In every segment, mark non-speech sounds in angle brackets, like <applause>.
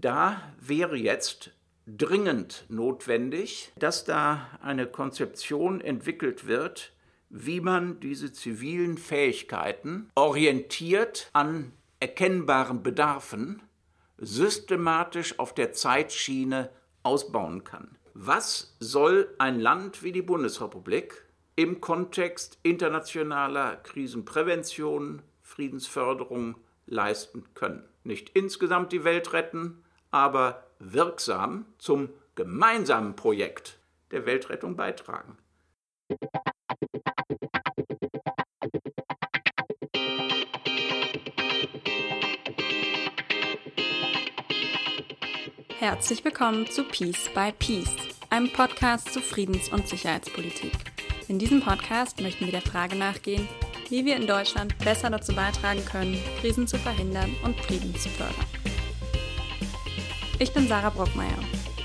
Da wäre jetzt dringend notwendig, dass da eine Konzeption entwickelt wird, wie man diese zivilen Fähigkeiten orientiert an erkennbaren Bedarfen systematisch auf der Zeitschiene ausbauen kann. Was soll ein Land wie die Bundesrepublik im Kontext internationaler Krisenprävention, Friedensförderung leisten können? Nicht insgesamt die Welt retten, aber wirksam zum gemeinsamen Projekt der Weltrettung beitragen. Herzlich willkommen zu Peace by Peace, einem Podcast zu Friedens- und Sicherheitspolitik. In diesem Podcast möchten wir der Frage nachgehen, wie wir in Deutschland besser dazu beitragen können, Krisen zu verhindern und Frieden zu fördern. Ich bin Sarah Brockmeier.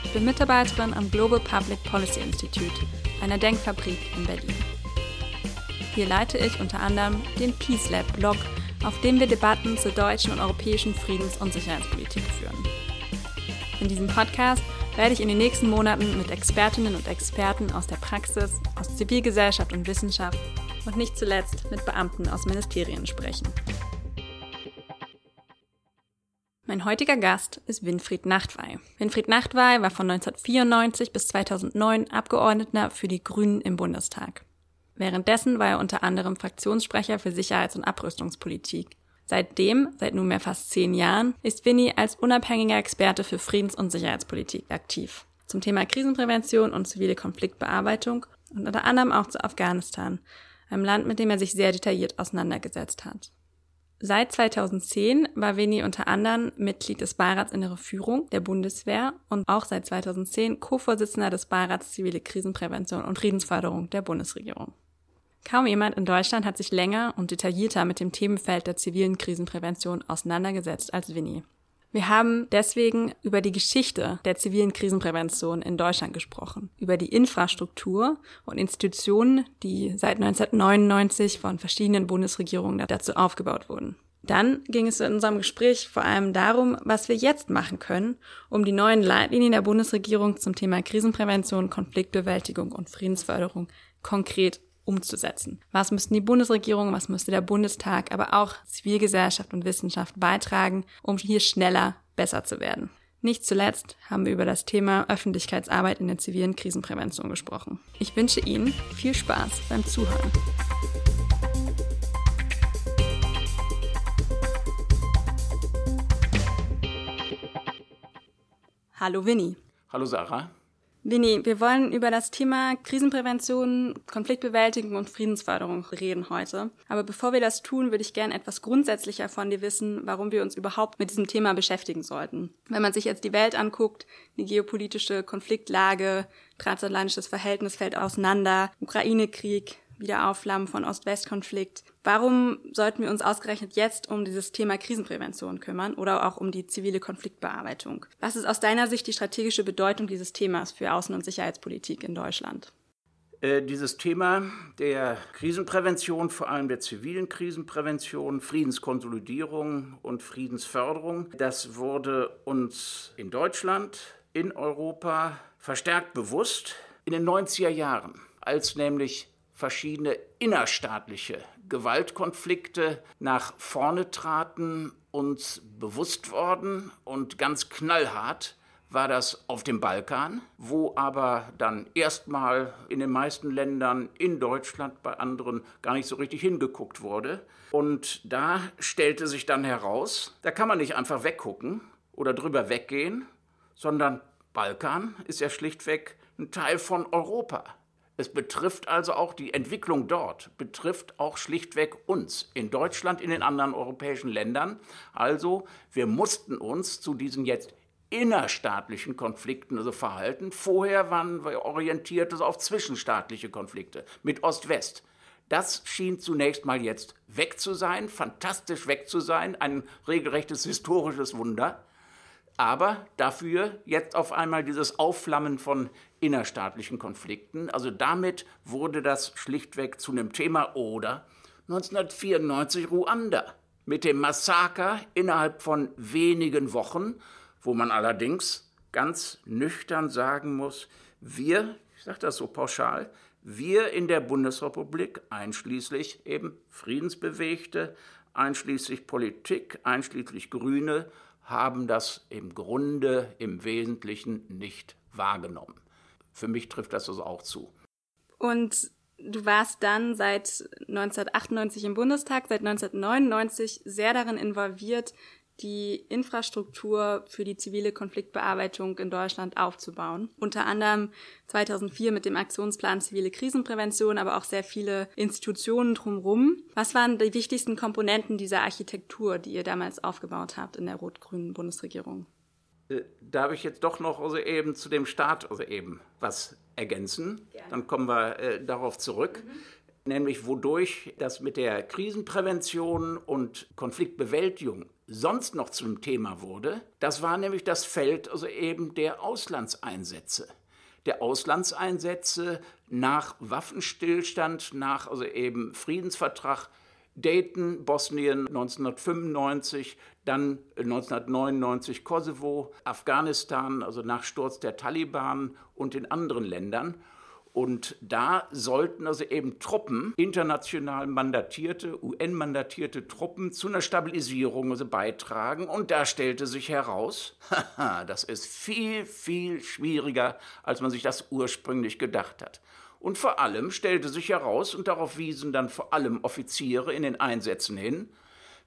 Ich bin Mitarbeiterin am Global Public Policy Institute, einer Denkfabrik in Berlin. Hier leite ich unter anderem den Peace Lab Blog, auf dem wir Debatten zur deutschen und europäischen Friedens- und Sicherheitspolitik führen. In diesem Podcast werde ich in den nächsten Monaten mit Expertinnen und Experten aus der Praxis, aus Zivilgesellschaft und Wissenschaft und nicht zuletzt mit Beamten aus Ministerien sprechen. Mein heutiger Gast ist Winfried Nachtwey. Winfried Nachtwey war von 1994 bis 2009 Abgeordneter für die Grünen im Bundestag. Währenddessen war er unter anderem Fraktionssprecher für Sicherheits- und Abrüstungspolitik Seitdem, seit nunmehr fast zehn Jahren, ist Winnie als unabhängiger Experte für Friedens- und Sicherheitspolitik aktiv. Zum Thema Krisenprävention und zivile Konfliktbearbeitung und unter anderem auch zu Afghanistan, einem Land, mit dem er sich sehr detailliert auseinandergesetzt hat. Seit 2010 war Winnie unter anderem Mitglied des Beirats Innere Führung der Bundeswehr und auch seit 2010 Co-Vorsitzender des Beirats Zivile Krisenprävention und Friedensförderung der Bundesregierung. Kaum jemand in Deutschland hat sich länger und detaillierter mit dem Themenfeld der zivilen Krisenprävention auseinandergesetzt als Winnie. Wir haben deswegen über die Geschichte der zivilen Krisenprävention in Deutschland gesprochen, über die Infrastruktur und Institutionen, die seit 1999 von verschiedenen Bundesregierungen dazu aufgebaut wurden. Dann ging es in unserem Gespräch vor allem darum, was wir jetzt machen können, um die neuen Leitlinien der Bundesregierung zum Thema Krisenprävention, Konfliktbewältigung und Friedensförderung konkret umzusetzen. Was müssten die Bundesregierung, was müsste der Bundestag, aber auch Zivilgesellschaft und Wissenschaft beitragen, um hier schneller besser zu werden. Nicht zuletzt haben wir über das Thema Öffentlichkeitsarbeit in der zivilen Krisenprävention gesprochen. Ich wünsche Ihnen viel Spaß beim Zuhören. Hallo Winnie. Hallo Sarah. Winnie, wir wollen über das Thema Krisenprävention, Konfliktbewältigung und Friedensförderung reden heute. Aber bevor wir das tun, würde ich gerne etwas grundsätzlicher von dir wissen, warum wir uns überhaupt mit diesem Thema beschäftigen sollten. Wenn man sich jetzt die Welt anguckt, die geopolitische Konfliktlage, transatlantisches Verhältnis fällt auseinander, Ukraine-Krieg, Wiederaufflammen von Ost-West-Konflikt. Warum sollten wir uns ausgerechnet jetzt um dieses Thema Krisenprävention kümmern oder auch um die zivile Konfliktbearbeitung? Was ist aus deiner Sicht die strategische Bedeutung dieses Themas für Außen- und Sicherheitspolitik in Deutschland? Äh, dieses Thema der Krisenprävention, vor allem der zivilen Krisenprävention, Friedenskonsolidierung und Friedensförderung, das wurde uns in Deutschland, in Europa verstärkt bewusst in den 90er Jahren, als nämlich verschiedene innerstaatliche Gewaltkonflikte nach vorne traten, uns bewusst worden und ganz knallhart war das auf dem Balkan, wo aber dann erstmal in den meisten Ländern, in Deutschland, bei anderen gar nicht so richtig hingeguckt wurde. Und da stellte sich dann heraus, da kann man nicht einfach weggucken oder drüber weggehen, sondern Balkan ist ja schlichtweg ein Teil von Europa. Es betrifft also auch die Entwicklung dort, betrifft auch schlichtweg uns in Deutschland, in den anderen europäischen Ländern. Also wir mussten uns zu diesen jetzt innerstaatlichen Konflikten also verhalten. Vorher waren wir orientiert also auf zwischenstaatliche Konflikte mit Ost-West. Das schien zunächst mal jetzt weg zu sein, fantastisch weg zu sein, ein regelrechtes historisches Wunder. Aber dafür jetzt auf einmal dieses Aufflammen von innerstaatlichen Konflikten. Also damit wurde das schlichtweg zu einem Thema. Oder 1994 Ruanda mit dem Massaker innerhalb von wenigen Wochen wo man allerdings ganz nüchtern sagen muss, wir, ich sage das so pauschal, wir in der Bundesrepublik, einschließlich eben Friedensbewegte, einschließlich Politik, einschließlich Grüne, haben das im Grunde im Wesentlichen nicht wahrgenommen. Für mich trifft das also auch zu. Und du warst dann seit 1998 im Bundestag, seit 1999 sehr darin involviert, die Infrastruktur für die zivile Konfliktbearbeitung in Deutschland aufzubauen. Unter anderem 2004 mit dem Aktionsplan zivile Krisenprävention, aber auch sehr viele Institutionen drumherum. Was waren die wichtigsten Komponenten dieser Architektur, die ihr damals aufgebaut habt in der rot-grünen Bundesregierung? Äh, darf ich jetzt doch noch also eben zu dem Start also eben was ergänzen? Gerne. Dann kommen wir äh, darauf zurück. Mhm nämlich wodurch das mit der Krisenprävention und Konfliktbewältigung sonst noch zum Thema wurde, das war nämlich das Feld also eben der Auslandseinsätze. Der Auslandseinsätze nach Waffenstillstand, nach also eben Friedensvertrag Dayton, Bosnien 1995, dann 1999 Kosovo, Afghanistan, also nach Sturz der Taliban und in anderen Ländern. Und da sollten also eben Truppen, international mandatierte, UN-mandatierte Truppen zu einer Stabilisierung also beitragen. Und da stellte sich heraus, <laughs> das ist viel, viel schwieriger, als man sich das ursprünglich gedacht hat. Und vor allem stellte sich heraus, und darauf wiesen dann vor allem Offiziere in den Einsätzen hin,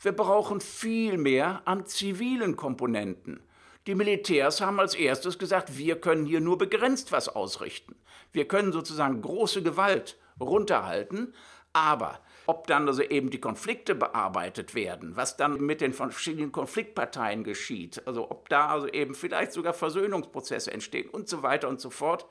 wir brauchen viel mehr an zivilen Komponenten. Die Militärs haben als erstes gesagt, wir können hier nur begrenzt was ausrichten. Wir können sozusagen große Gewalt runterhalten, aber ob dann also eben die Konflikte bearbeitet werden, was dann mit den verschiedenen Konfliktparteien geschieht, also ob da also eben vielleicht sogar Versöhnungsprozesse entstehen und so weiter und so fort,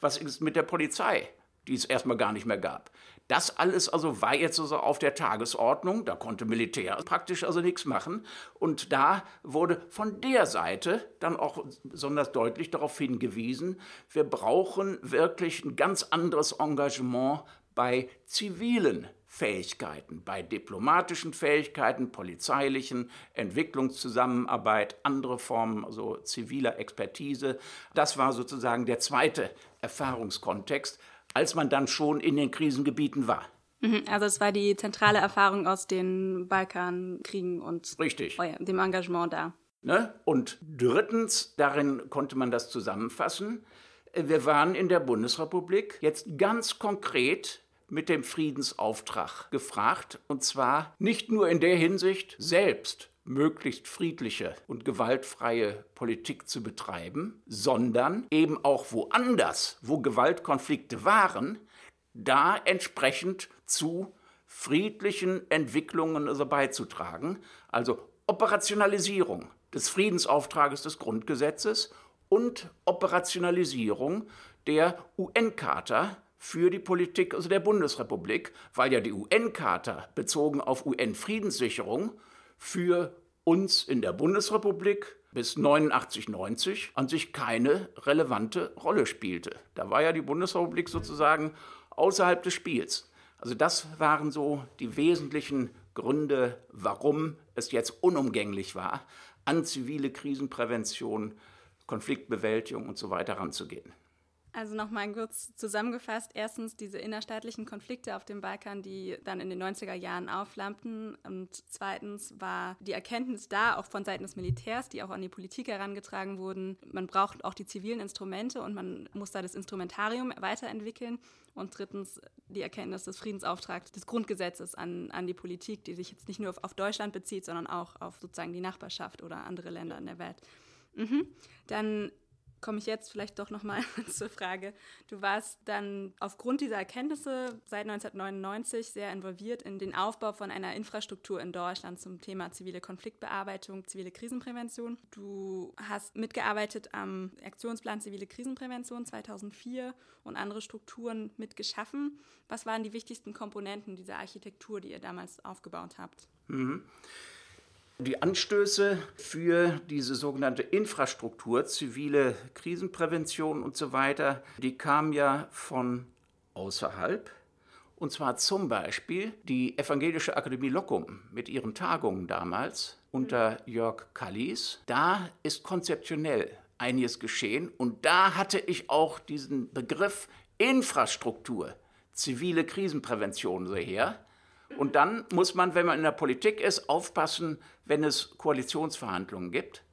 was ist mit der Polizei, die es erstmal gar nicht mehr gab. Das alles also war jetzt also auf der Tagesordnung, da konnte Militär praktisch also nichts machen. Und da wurde von der Seite dann auch besonders deutlich darauf hingewiesen, wir brauchen wirklich ein ganz anderes Engagement bei zivilen Fähigkeiten, bei diplomatischen Fähigkeiten, polizeilichen, Entwicklungszusammenarbeit, andere Formen also ziviler Expertise. Das war sozusagen der zweite Erfahrungskontext, als man dann schon in den Krisengebieten war. Mhm, also es war die zentrale Erfahrung aus den Balkankriegen und Richtig. dem Engagement da. Ne? Und drittens, darin konnte man das zusammenfassen, wir waren in der Bundesrepublik jetzt ganz konkret mit dem Friedensauftrag gefragt, und zwar nicht nur in der Hinsicht, selbst möglichst friedliche und gewaltfreie Politik zu betreiben, sondern eben auch woanders, wo Gewaltkonflikte waren, da entsprechend zu friedlichen Entwicklungen also beizutragen, also Operationalisierung des Friedensauftrages des Grundgesetzes und Operationalisierung der UN-Charta für die Politik also der Bundesrepublik, weil ja die UN-Charta bezogen auf UN-Friedenssicherung für uns in der Bundesrepublik bis 89, 90 an sich keine relevante Rolle spielte. Da war ja die Bundesrepublik sozusagen außerhalb des Spiels. Also das waren so die wesentlichen Gründe, warum es jetzt unumgänglich war, an zivile Krisenprävention, Konfliktbewältigung und so weiter ranzugehen. Also nochmal kurz zusammengefasst. Erstens diese innerstaatlichen Konflikte auf dem Balkan, die dann in den 90er Jahren aufflammten. Und zweitens war die Erkenntnis da, auch von Seiten des Militärs, die auch an die Politik herangetragen wurden. Man braucht auch die zivilen Instrumente und man muss da das Instrumentarium weiterentwickeln. Und drittens die Erkenntnis des Friedensauftrags des Grundgesetzes an, an die Politik, die sich jetzt nicht nur auf, auf Deutschland bezieht, sondern auch auf sozusagen die Nachbarschaft oder andere Länder in der Welt. Mhm. Dann komme ich jetzt vielleicht doch nochmal <laughs> zur Frage. Du warst dann aufgrund dieser Erkenntnisse seit 1999 sehr involviert in den Aufbau von einer Infrastruktur in Deutschland zum Thema zivile Konfliktbearbeitung, zivile Krisenprävention. Du hast mitgearbeitet am Aktionsplan zivile Krisenprävention 2004 und andere Strukturen mitgeschaffen. Was waren die wichtigsten Komponenten dieser Architektur, die ihr damals aufgebaut habt? Mhm. Die Anstöße für diese sogenannte Infrastruktur, zivile Krisenprävention und so weiter, die kamen ja von außerhalb Und zwar zum Beispiel die Evangelische Akademie Locum mit ihren Tagungen damals unter Jörg Kallis. Da ist konzeptionell einiges geschehen und da hatte ich auch diesen Begriff Infrastruktur, zivile Krisenprävention so her. Und dann muss man, wenn man in der Politik ist, aufpassen, wenn es Koalitionsverhandlungen gibt.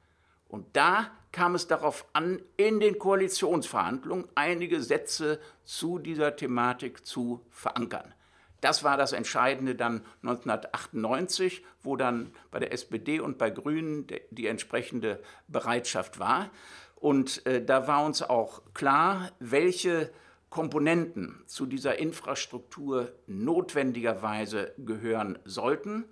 Und da kam es darauf an, in den Koalitionsverhandlungen einige Sätze zu dieser Thematik zu verankern. Das war das Entscheidende dann 1998, wo dann bei der SPD und bei Grünen die entsprechende Bereitschaft war. Und äh, da war uns auch klar, welche Komponenten zu dieser Infrastruktur notwendigerweise gehören sollten.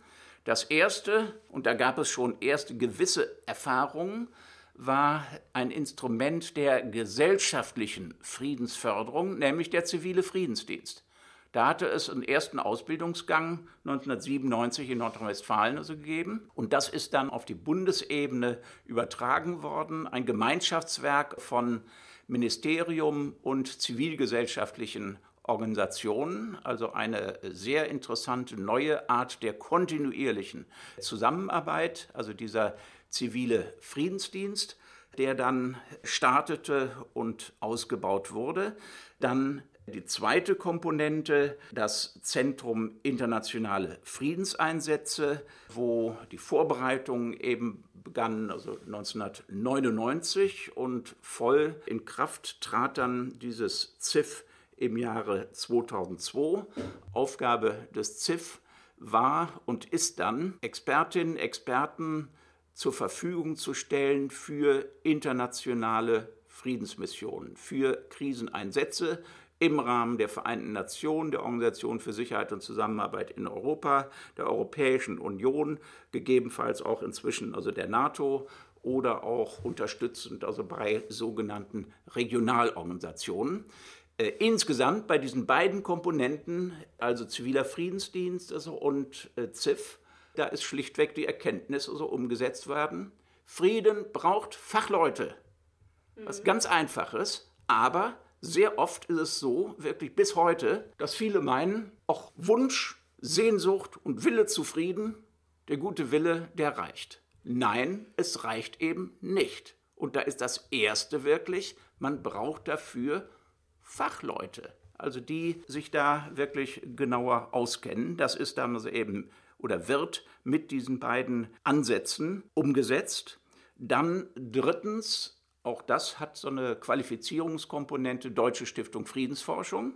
Das erste, und da gab es schon erste gewisse Erfahrungen, war ein Instrument der gesellschaftlichen Friedensförderung, nämlich der zivile Friedensdienst. Da hatte es einen ersten Ausbildungsgang 1997 in Nordrhein-Westfalen also gegeben. Und das ist dann auf die Bundesebene übertragen worden. Ein Gemeinschaftswerk von Ministerium und zivilgesellschaftlichen Organisationen, also eine sehr interessante neue Art der kontinuierlichen Zusammenarbeit, also dieser zivile Friedensdienst, der dann startete und ausgebaut wurde. Dann die zweite Komponente, das Zentrum Internationale Friedenseinsätze, wo die Vorbereitungen eben begannen, also 1999 und voll in Kraft trat dann dieses ZIF im Jahre 2002. Aufgabe des ZIF war und ist dann, Expertinnen, Experten zur Verfügung zu stellen für internationale Friedensmissionen, für Kriseneinsätze im Rahmen der Vereinten Nationen, der Organisation für Sicherheit und Zusammenarbeit in Europa, der Europäischen Union, gegebenenfalls auch inzwischen also der NATO oder auch unterstützend also bei sogenannten Regionalorganisationen. Äh, insgesamt bei diesen beiden Komponenten, also ziviler Friedensdienst also und äh, ZIF, da ist schlichtweg die Erkenntnis also umgesetzt worden. Frieden braucht Fachleute. Was mhm. ganz Einfaches, aber sehr oft ist es so, wirklich bis heute, dass viele meinen, auch Wunsch, Sehnsucht und Wille zu Frieden, der gute Wille, der reicht. Nein, es reicht eben nicht. Und da ist das Erste wirklich, man braucht dafür Fachleute, also die sich da wirklich genauer auskennen. Das ist dann also eben oder wird mit diesen beiden Ansätzen umgesetzt. Dann drittens auch das hat so eine Qualifizierungskomponente Deutsche Stiftung Friedensforschung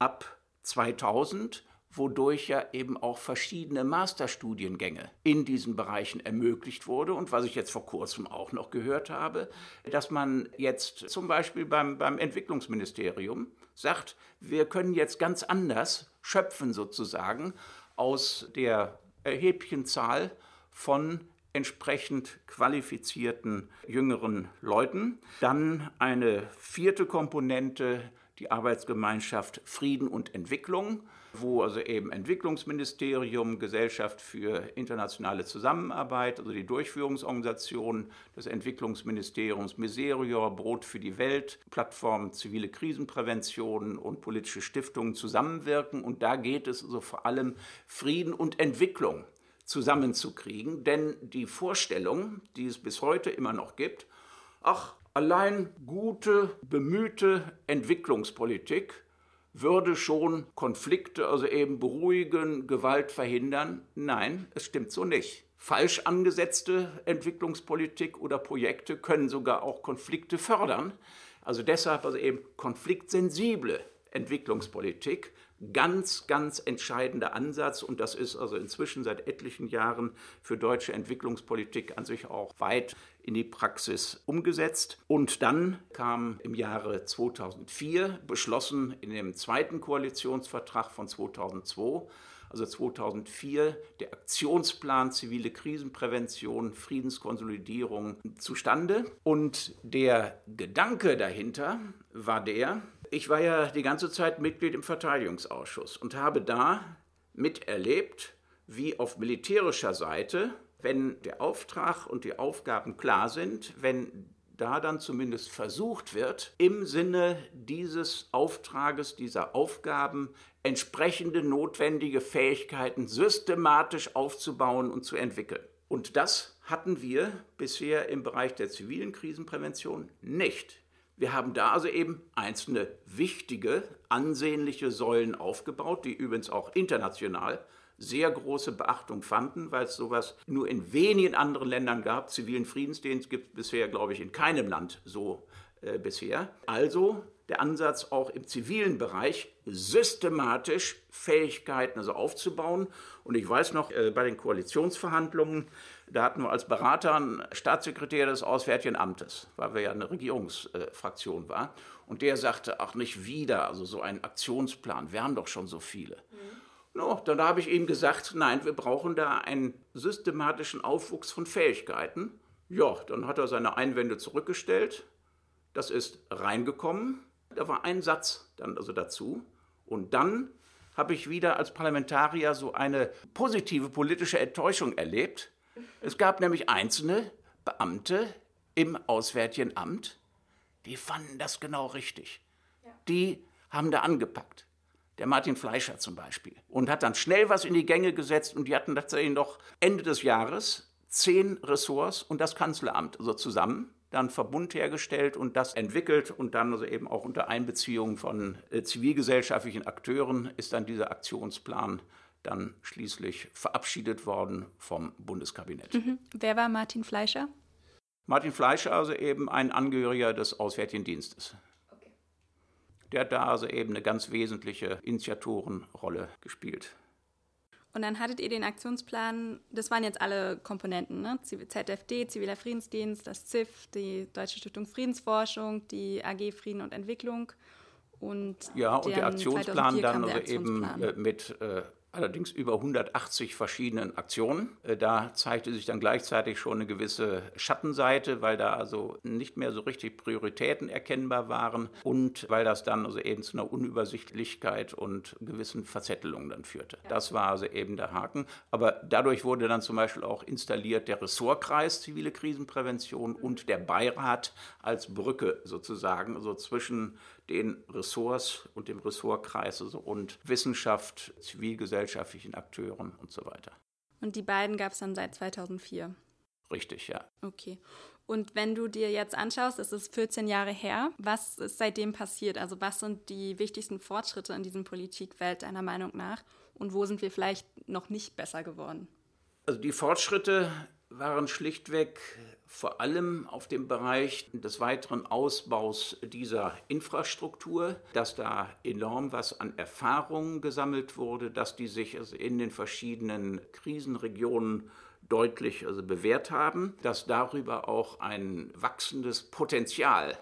ab 2000, wodurch ja eben auch verschiedene Masterstudiengänge in diesen Bereichen ermöglicht wurde. Und was ich jetzt vor kurzem auch noch gehört habe, dass man jetzt zum Beispiel beim, beim Entwicklungsministerium sagt, wir können jetzt ganz anders schöpfen sozusagen aus der erheblichen Zahl von entsprechend qualifizierten jüngeren Leuten. Dann eine vierte Komponente, die Arbeitsgemeinschaft Frieden und Entwicklung, wo also eben Entwicklungsministerium, Gesellschaft für internationale Zusammenarbeit, also die Durchführungsorganisation des Entwicklungsministeriums, Miserior, Brot für die Welt, Plattform zivile Krisenprävention und politische Stiftungen zusammenwirken. Und da geht es also vor allem Frieden und Entwicklung zusammenzukriegen. Denn die Vorstellung, die es bis heute immer noch gibt, ach, allein gute, bemühte Entwicklungspolitik würde schon Konflikte, also eben beruhigen, Gewalt verhindern. Nein, es stimmt so nicht. Falsch angesetzte Entwicklungspolitik oder Projekte können sogar auch Konflikte fördern. Also deshalb also eben konfliktsensible Entwicklungspolitik ganz, ganz entscheidender Ansatz und das ist also inzwischen seit etlichen Jahren für deutsche Entwicklungspolitik an sich auch weit in die Praxis umgesetzt. Und dann kam im Jahre 2004 beschlossen in dem zweiten Koalitionsvertrag von 2002 also 2004, der Aktionsplan zivile Krisenprävention, Friedenskonsolidierung zustande. Und der Gedanke dahinter war der, ich war ja die ganze Zeit Mitglied im Verteidigungsausschuss und habe da miterlebt, wie auf militärischer Seite, wenn der Auftrag und die Aufgaben klar sind, wenn da dann zumindest versucht wird, im Sinne dieses Auftrages, dieser Aufgaben entsprechende notwendige Fähigkeiten systematisch aufzubauen und zu entwickeln. Und das hatten wir bisher im Bereich der zivilen Krisenprävention nicht. Wir haben da also eben einzelne wichtige, ansehnliche Säulen aufgebaut, die übrigens auch international sehr große Beachtung fanden, weil es sowas nur in wenigen anderen Ländern gab. Zivilen Friedensdienst gibt es bisher, glaube ich, in keinem Land so äh, bisher. Also der Ansatz auch im zivilen Bereich systematisch Fähigkeiten also aufzubauen. Und ich weiß noch, äh, bei den Koalitionsverhandlungen, da hatten wir als Berater einen Staatssekretär des Auswärtigen Amtes, weil wir ja eine Regierungsfraktion äh, waren. Und der sagte, ach nicht wieder, also so ein Aktionsplan, wir haben doch schon so viele. Mhm. No, dann habe ich ihm gesagt, nein, wir brauchen da einen systematischen Aufwuchs von Fähigkeiten. Ja, dann hat er seine Einwände zurückgestellt. Das ist reingekommen. Da war ein Satz dann also dazu. Und dann habe ich wieder als Parlamentarier so eine positive politische Enttäuschung erlebt. Es gab nämlich einzelne Beamte im Auswärtigen Amt, die fanden das genau richtig. Die haben da angepackt der Martin Fleischer zum Beispiel, und hat dann schnell was in die Gänge gesetzt und die hatten tatsächlich noch Ende des Jahres zehn Ressorts und das Kanzleramt also zusammen dann Verbund hergestellt und das entwickelt und dann also eben auch unter Einbeziehung von äh, zivilgesellschaftlichen Akteuren ist dann dieser Aktionsplan dann schließlich verabschiedet worden vom Bundeskabinett. Mhm. Wer war Martin Fleischer? Martin Fleischer, also eben ein Angehöriger des Auswärtigen Dienstes. Der hat da also eben eine ganz wesentliche Initiatorenrolle gespielt. Und dann hattet ihr den Aktionsplan, das waren jetzt alle Komponenten, ne? ZFD, Ziviler Friedensdienst, das ZIF, die Deutsche Stiftung Friedensforschung, die AG Frieden und Entwicklung und ja und der Aktionsplan dann also eben äh, mit äh, allerdings über 180 verschiedenen Aktionen. Äh, da zeigte sich dann gleichzeitig schon eine gewisse Schattenseite, weil da also nicht mehr so richtig Prioritäten erkennbar waren und weil das dann also eben zu einer Unübersichtlichkeit und gewissen Verzettelungen dann führte. Das war also eben der Haken. Aber dadurch wurde dann zum Beispiel auch installiert der Ressortkreis zivile Krisenprävention und der Beirat als Brücke sozusagen, also zwischen den Ressorts und dem Ressortkreis also und Wissenschaft, zivilgesellschaftlichen Akteuren und so weiter. Und die beiden gab es dann seit 2004? Richtig, ja. Okay. Und wenn du dir jetzt anschaust, es ist 14 Jahre her, was ist seitdem passiert? Also was sind die wichtigsten Fortschritte in diesem Politikwelt deiner Meinung nach? Und wo sind wir vielleicht noch nicht besser geworden? Also die Fortschritte waren schlichtweg vor allem auf dem Bereich des weiteren Ausbaus dieser Infrastruktur, dass da enorm was an Erfahrungen gesammelt wurde, dass die sich also in den verschiedenen Krisenregionen deutlich also bewährt haben, dass darüber auch ein wachsendes Potenzial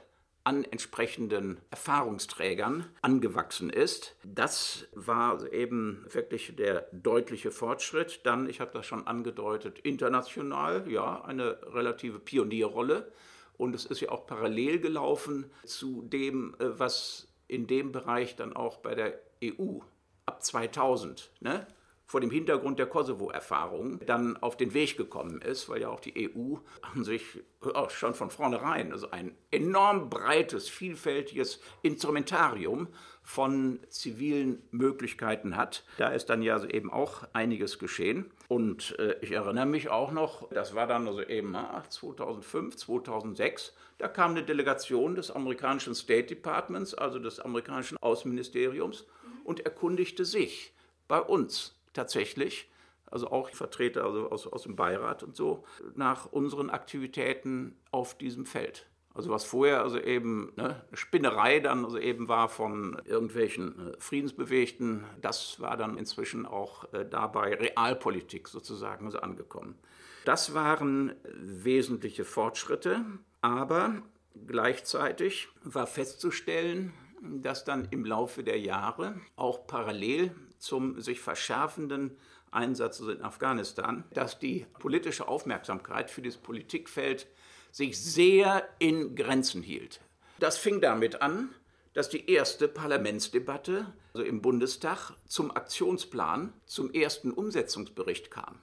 an entsprechenden Erfahrungsträgern angewachsen ist. Das war eben wirklich der deutliche Fortschritt. Dann, ich habe das schon angedeutet, international, ja, eine relative Pionierrolle. Und es ist ja auch parallel gelaufen zu dem, äh, was in dem Bereich dann auch bei der EU ab 2000 ne, vor dem Hintergrund der Kosovo-Erfahrung dann auf den Weg gekommen ist, weil ja auch die EU an sich auch schon von vornherein also ein enorm breites, vielfältiges Instrumentarium von zivilen Möglichkeiten hat. Da ist dann ja also eben auch einiges geschehen. Und äh, ich erinnere mich auch noch, das war dann also eben 2005, 2006, da kam eine Delegation des amerikanischen State Departments, also des amerikanischen Außenministeriums, und erkundigte sich bei uns tatsächlich, also auch Vertreter also aus, aus dem Beirat und so, nach unseren Aktivitäten auf diesem Feld. Also was vorher also eben ne, Spinnerei dann also eben war von irgendwelchen äh, Friedensbewegten, das war dann inzwischen auch äh, dabei Realpolitik sozusagen so angekommen. Das waren wesentliche Fortschritte, aber gleichzeitig war festzustellen, dass dann im Laufe der Jahre auch parallel zum sich verschärfenden Einsatz in Afghanistan, dass die politische Aufmerksamkeit für das Politikfeld sich sehr in Grenzen hielt. Das fing damit an, dass die erste Parlamentsdebatte also im Bundestag zum Aktionsplan, zum ersten Umsetzungsbericht kam.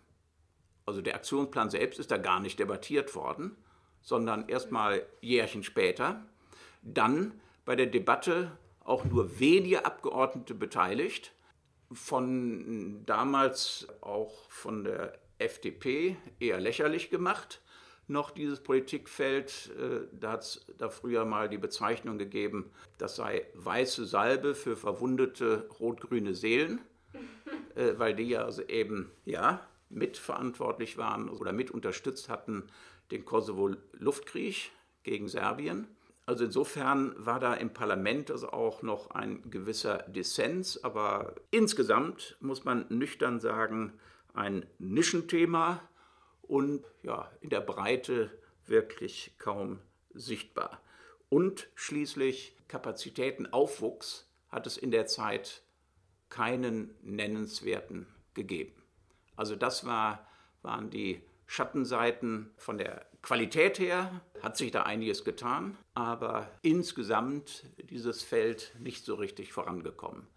Also der Aktionsplan selbst ist da gar nicht debattiert worden, sondern erst mal Jährchen später. Dann bei der Debatte auch nur wenige Abgeordnete beteiligt, von damals auch von der FDP eher lächerlich gemacht noch dieses Politikfeld. Äh, da hat es da früher mal die Bezeichnung gegeben, das sei weiße Salbe für verwundete rot-grüne Seelen, <laughs> äh, weil die ja also eben ja mitverantwortlich waren oder mit unterstützt hatten den Kosovo-Luftkrieg gegen Serbien. Also insofern war da im Parlament also auch noch ein gewisser Dissens, aber insgesamt muss man nüchtern sagen, ein Nischenthema und ja, in der Breite wirklich kaum sichtbar. Und schließlich Kapazitätenaufwuchs hat es in der Zeit keinen nennenswerten gegeben. Also das war, waren die Schattenseiten von der Qualität her, hat sich da einiges getan, aber insgesamt dieses Feld nicht so richtig vorangekommen.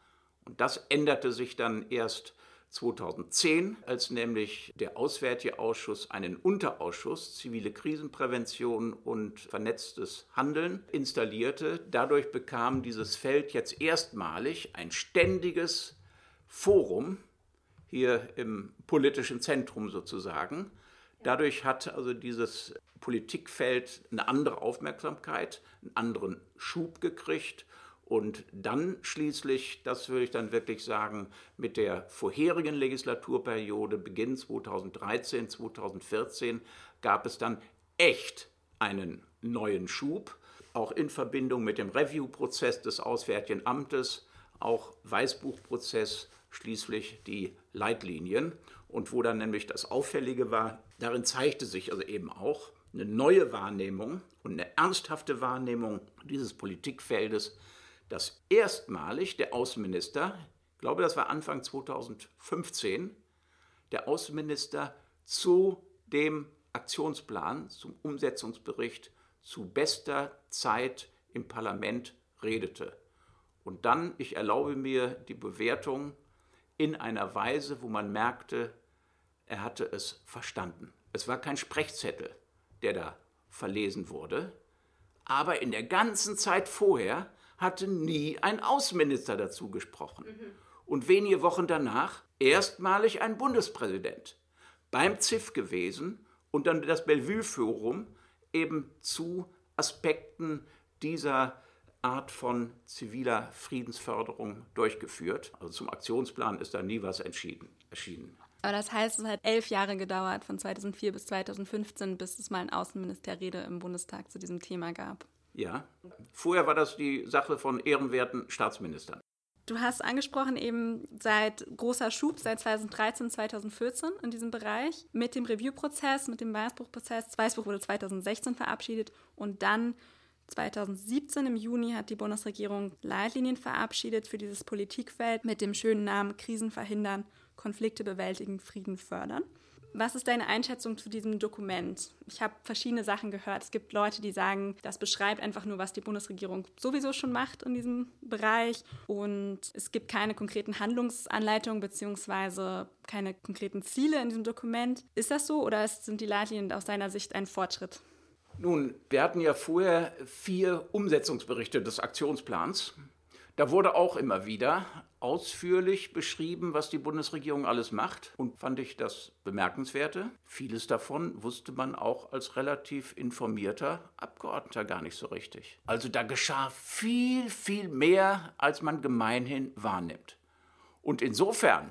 Und das änderte sich dann erst 2010, als nämlich der Auswärtige Ausschuss einen Unterausschuss zivile Krisenprävention und vernetztes Handeln installierte. Dadurch bekam dieses Feld jetzt erstmalig ein ständiges Forum hier im politischen Zentrum sozusagen. Dadurch hat also dieses Politikfeld eine andere Aufmerksamkeit, einen anderen Schub gekriegt und dann schließlich, das würde ich dann wirklich sagen, mit der vorherigen Legislaturperiode, Beginn 2013, 2014, gab es dann echt einen neuen Schub, auch in Verbindung mit dem Review-Prozess des Auswärtigen Amtes, auch Weißbuchprozess, schließlich die Leitlinien. Und wo dann nämlich das Auffällige war, darin zeigte sich also eben auch eine neue Wahrnehmung und eine ernsthafte Wahrnehmung dieses Politikfeldes dass erstmalig der Außenminister, ich glaube, das war Anfang 2015, der Außenminister zu dem Aktionsplan, zum Umsetzungsbericht zu bester Zeit im Parlament redete. Und dann, ich erlaube mir die Bewertung in einer Weise, wo man merkte, er hatte es verstanden. Es war kein Sprechzettel, der da verlesen wurde, aber in der ganzen Zeit vorher hatte nie ein Außenminister dazu gesprochen. Mhm. Und wenige Wochen danach erstmalig ein Bundespräsident beim ZIF gewesen und dann das Bellevue-Forum eben zu Aspekten dieser Art von ziviler Friedensförderung durchgeführt. Also zum Aktionsplan ist da nie was entschieden, erschienen. Aber das heißt, es hat elf Jahre gedauert, von 2004 bis 2015, bis es mal eine Außenministerrede im Bundestag zu diesem Thema gab. Ja. Vorher war das die Sache von ehrenwerten Staatsministern. Du hast angesprochen, eben seit großer Schub, seit 2013, 2014 in diesem Bereich, mit dem Review-Prozess, mit dem Weißbuch-Prozess. Das Weißbuch wurde 2016 verabschiedet und dann 2017 im Juni hat die Bundesregierung Leitlinien verabschiedet für dieses Politikfeld mit dem schönen Namen Krisen verhindern, Konflikte bewältigen, Frieden fördern. Was ist deine Einschätzung zu diesem Dokument? Ich habe verschiedene Sachen gehört. Es gibt Leute, die sagen, das beschreibt einfach nur, was die Bundesregierung sowieso schon macht in diesem Bereich. Und es gibt keine konkreten Handlungsanleitungen bzw. keine konkreten Ziele in diesem Dokument. Ist das so oder sind die Leitlinien aus deiner Sicht ein Fortschritt? Nun, wir hatten ja vorher vier Umsetzungsberichte des Aktionsplans. Da wurde auch immer wieder ausführlich beschrieben, was die Bundesregierung alles macht und fand ich das bemerkenswerte. Vieles davon wusste man auch als relativ informierter Abgeordneter gar nicht so richtig. Also da geschah viel, viel mehr, als man gemeinhin wahrnimmt. Und insofern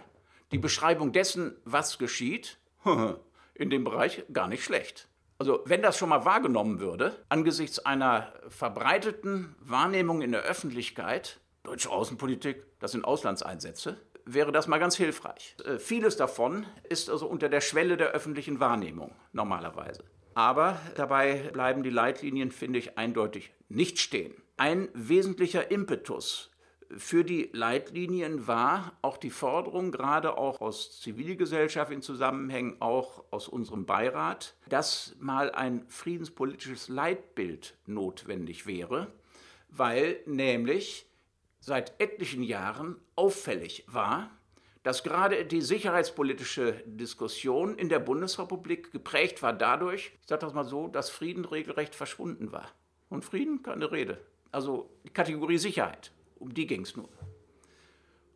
die Beschreibung dessen, was geschieht, <laughs> in dem Bereich gar nicht schlecht. Also wenn das schon mal wahrgenommen würde, angesichts einer verbreiteten Wahrnehmung in der Öffentlichkeit, deutsche Außenpolitik, das sind Auslandseinsätze, wäre das mal ganz hilfreich. Äh, vieles davon ist also unter der Schwelle der öffentlichen Wahrnehmung normalerweise. Aber dabei bleiben die Leitlinien, finde ich, eindeutig nicht stehen. Ein wesentlicher Impetus für die Leitlinien war auch die Forderung, gerade auch aus Zivilgesellschaft in Zusammenhängen, auch aus unserem Beirat, dass mal ein friedenspolitisches Leitbild notwendig wäre, weil nämlich seit etlichen Jahren auffällig war, dass gerade die sicherheitspolitische Diskussion in der Bundesrepublik geprägt war dadurch, ich sage das mal so, dass Frieden regelrecht verschwunden war. Und Frieden, keine Rede. Also die Kategorie Sicherheit, um die ging es nur.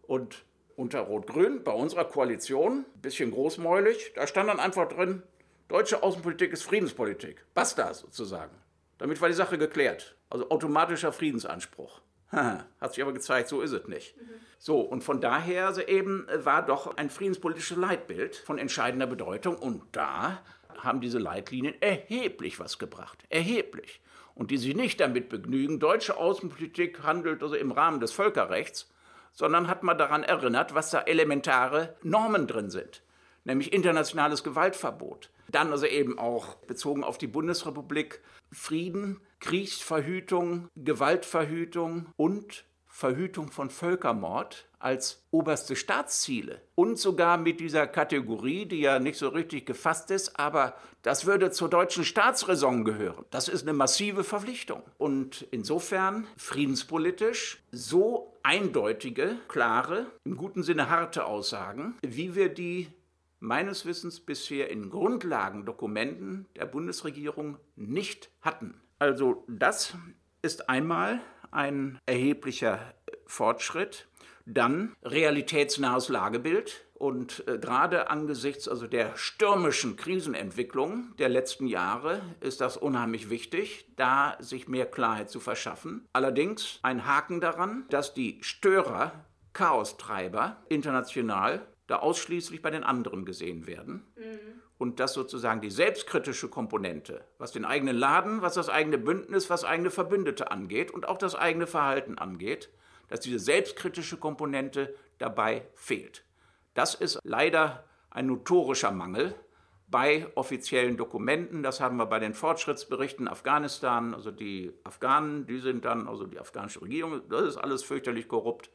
Und unter Rot-Grün, bei unserer Koalition, ein bisschen großmäulig, da stand dann einfach drin, deutsche Außenpolitik ist Friedenspolitik. Basta sozusagen. Damit war die Sache geklärt. Also automatischer Friedensanspruch. Hat sich aber gezeigt, so ist es nicht. So, und von daher also eben äh, war doch ein friedenspolitisches Leitbild von entscheidender Bedeutung. Und da haben diese Leitlinien erheblich was gebracht. Erheblich. Und die sich nicht damit begnügen, deutsche Außenpolitik handelt also im Rahmen des Völkerrechts, sondern hat man daran erinnert, was da elementare Normen drin sind. Nämlich internationales Gewaltverbot. Dann also eben auch bezogen auf die Bundesrepublik. Frieden, Kriegsverhütung, Gewaltverhütung und Verhütung von Völkermord als oberste Staatsziele. Und sogar mit dieser Kategorie, die ja nicht so richtig gefasst ist, aber das würde zur deutschen Staatsräson gehören. Das ist eine massive Verpflichtung. Und insofern friedenspolitisch so eindeutige, klare, im guten Sinne harte Aussagen, wie wir die meines Wissens bisher in Grundlagendokumenten der Bundesregierung nicht hatten. Also das ist einmal ein erheblicher Fortschritt. Dann realitätsnahes Lagebild. Und äh, gerade angesichts also der stürmischen Krisenentwicklung der letzten Jahre ist das unheimlich wichtig, da sich mehr Klarheit zu verschaffen. Allerdings ein Haken daran, dass die Störer, Chaostreiber international da ausschließlich bei den anderen gesehen werden. Mhm und dass sozusagen die selbstkritische Komponente, was den eigenen Laden, was das eigene Bündnis, was eigene Verbündete angeht und auch das eigene Verhalten angeht, dass diese selbstkritische Komponente dabei fehlt. Das ist leider ein notorischer Mangel bei offiziellen Dokumenten. Das haben wir bei den Fortschrittsberichten Afghanistan. Also die Afghanen, die sind dann, also die afghanische Regierung, das ist alles fürchterlich korrupt.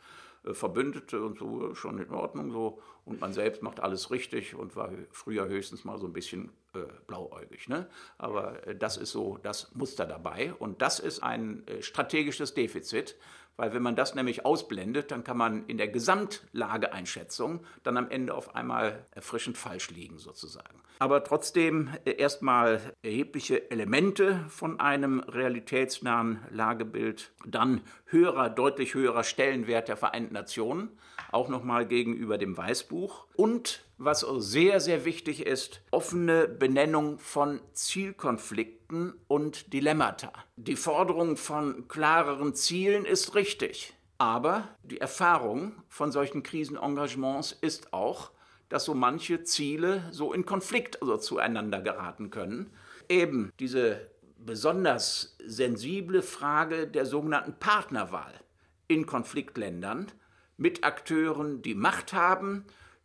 Äh, Verbündete und so schon in Ordnung so. Und man selbst macht alles richtig und war früher höchstens mal so ein bisschen äh, blauäugig. Ne? Aber äh, das ist so das Muster dabei. Und das ist ein äh, strategisches Defizit, weil wenn man das nämlich ausblendet, dann kann man in der Gesamtlageeinschätzung dann am Ende auf einmal erfrischend falsch liegen sozusagen. Aber trotzdem äh, erstmal erhebliche Elemente von einem realitätsnahen Lagebild, dann höherer, deutlich höherer Stellenwert der Vereinten Nationen, auch nochmal gegenüber dem Weißbuch und was sehr, sehr wichtig ist, offene Benennung von Zielkonflikten und Dilemmata. Die Forderung von klareren Zielen ist richtig, aber die Erfahrung von solchen Krisenengagements ist auch, dass so manche Ziele so in Konflikt also zueinander geraten können. Eben diese besonders sensible Frage der sogenannten Partnerwahl in Konfliktländern mit Akteuren, die Macht haben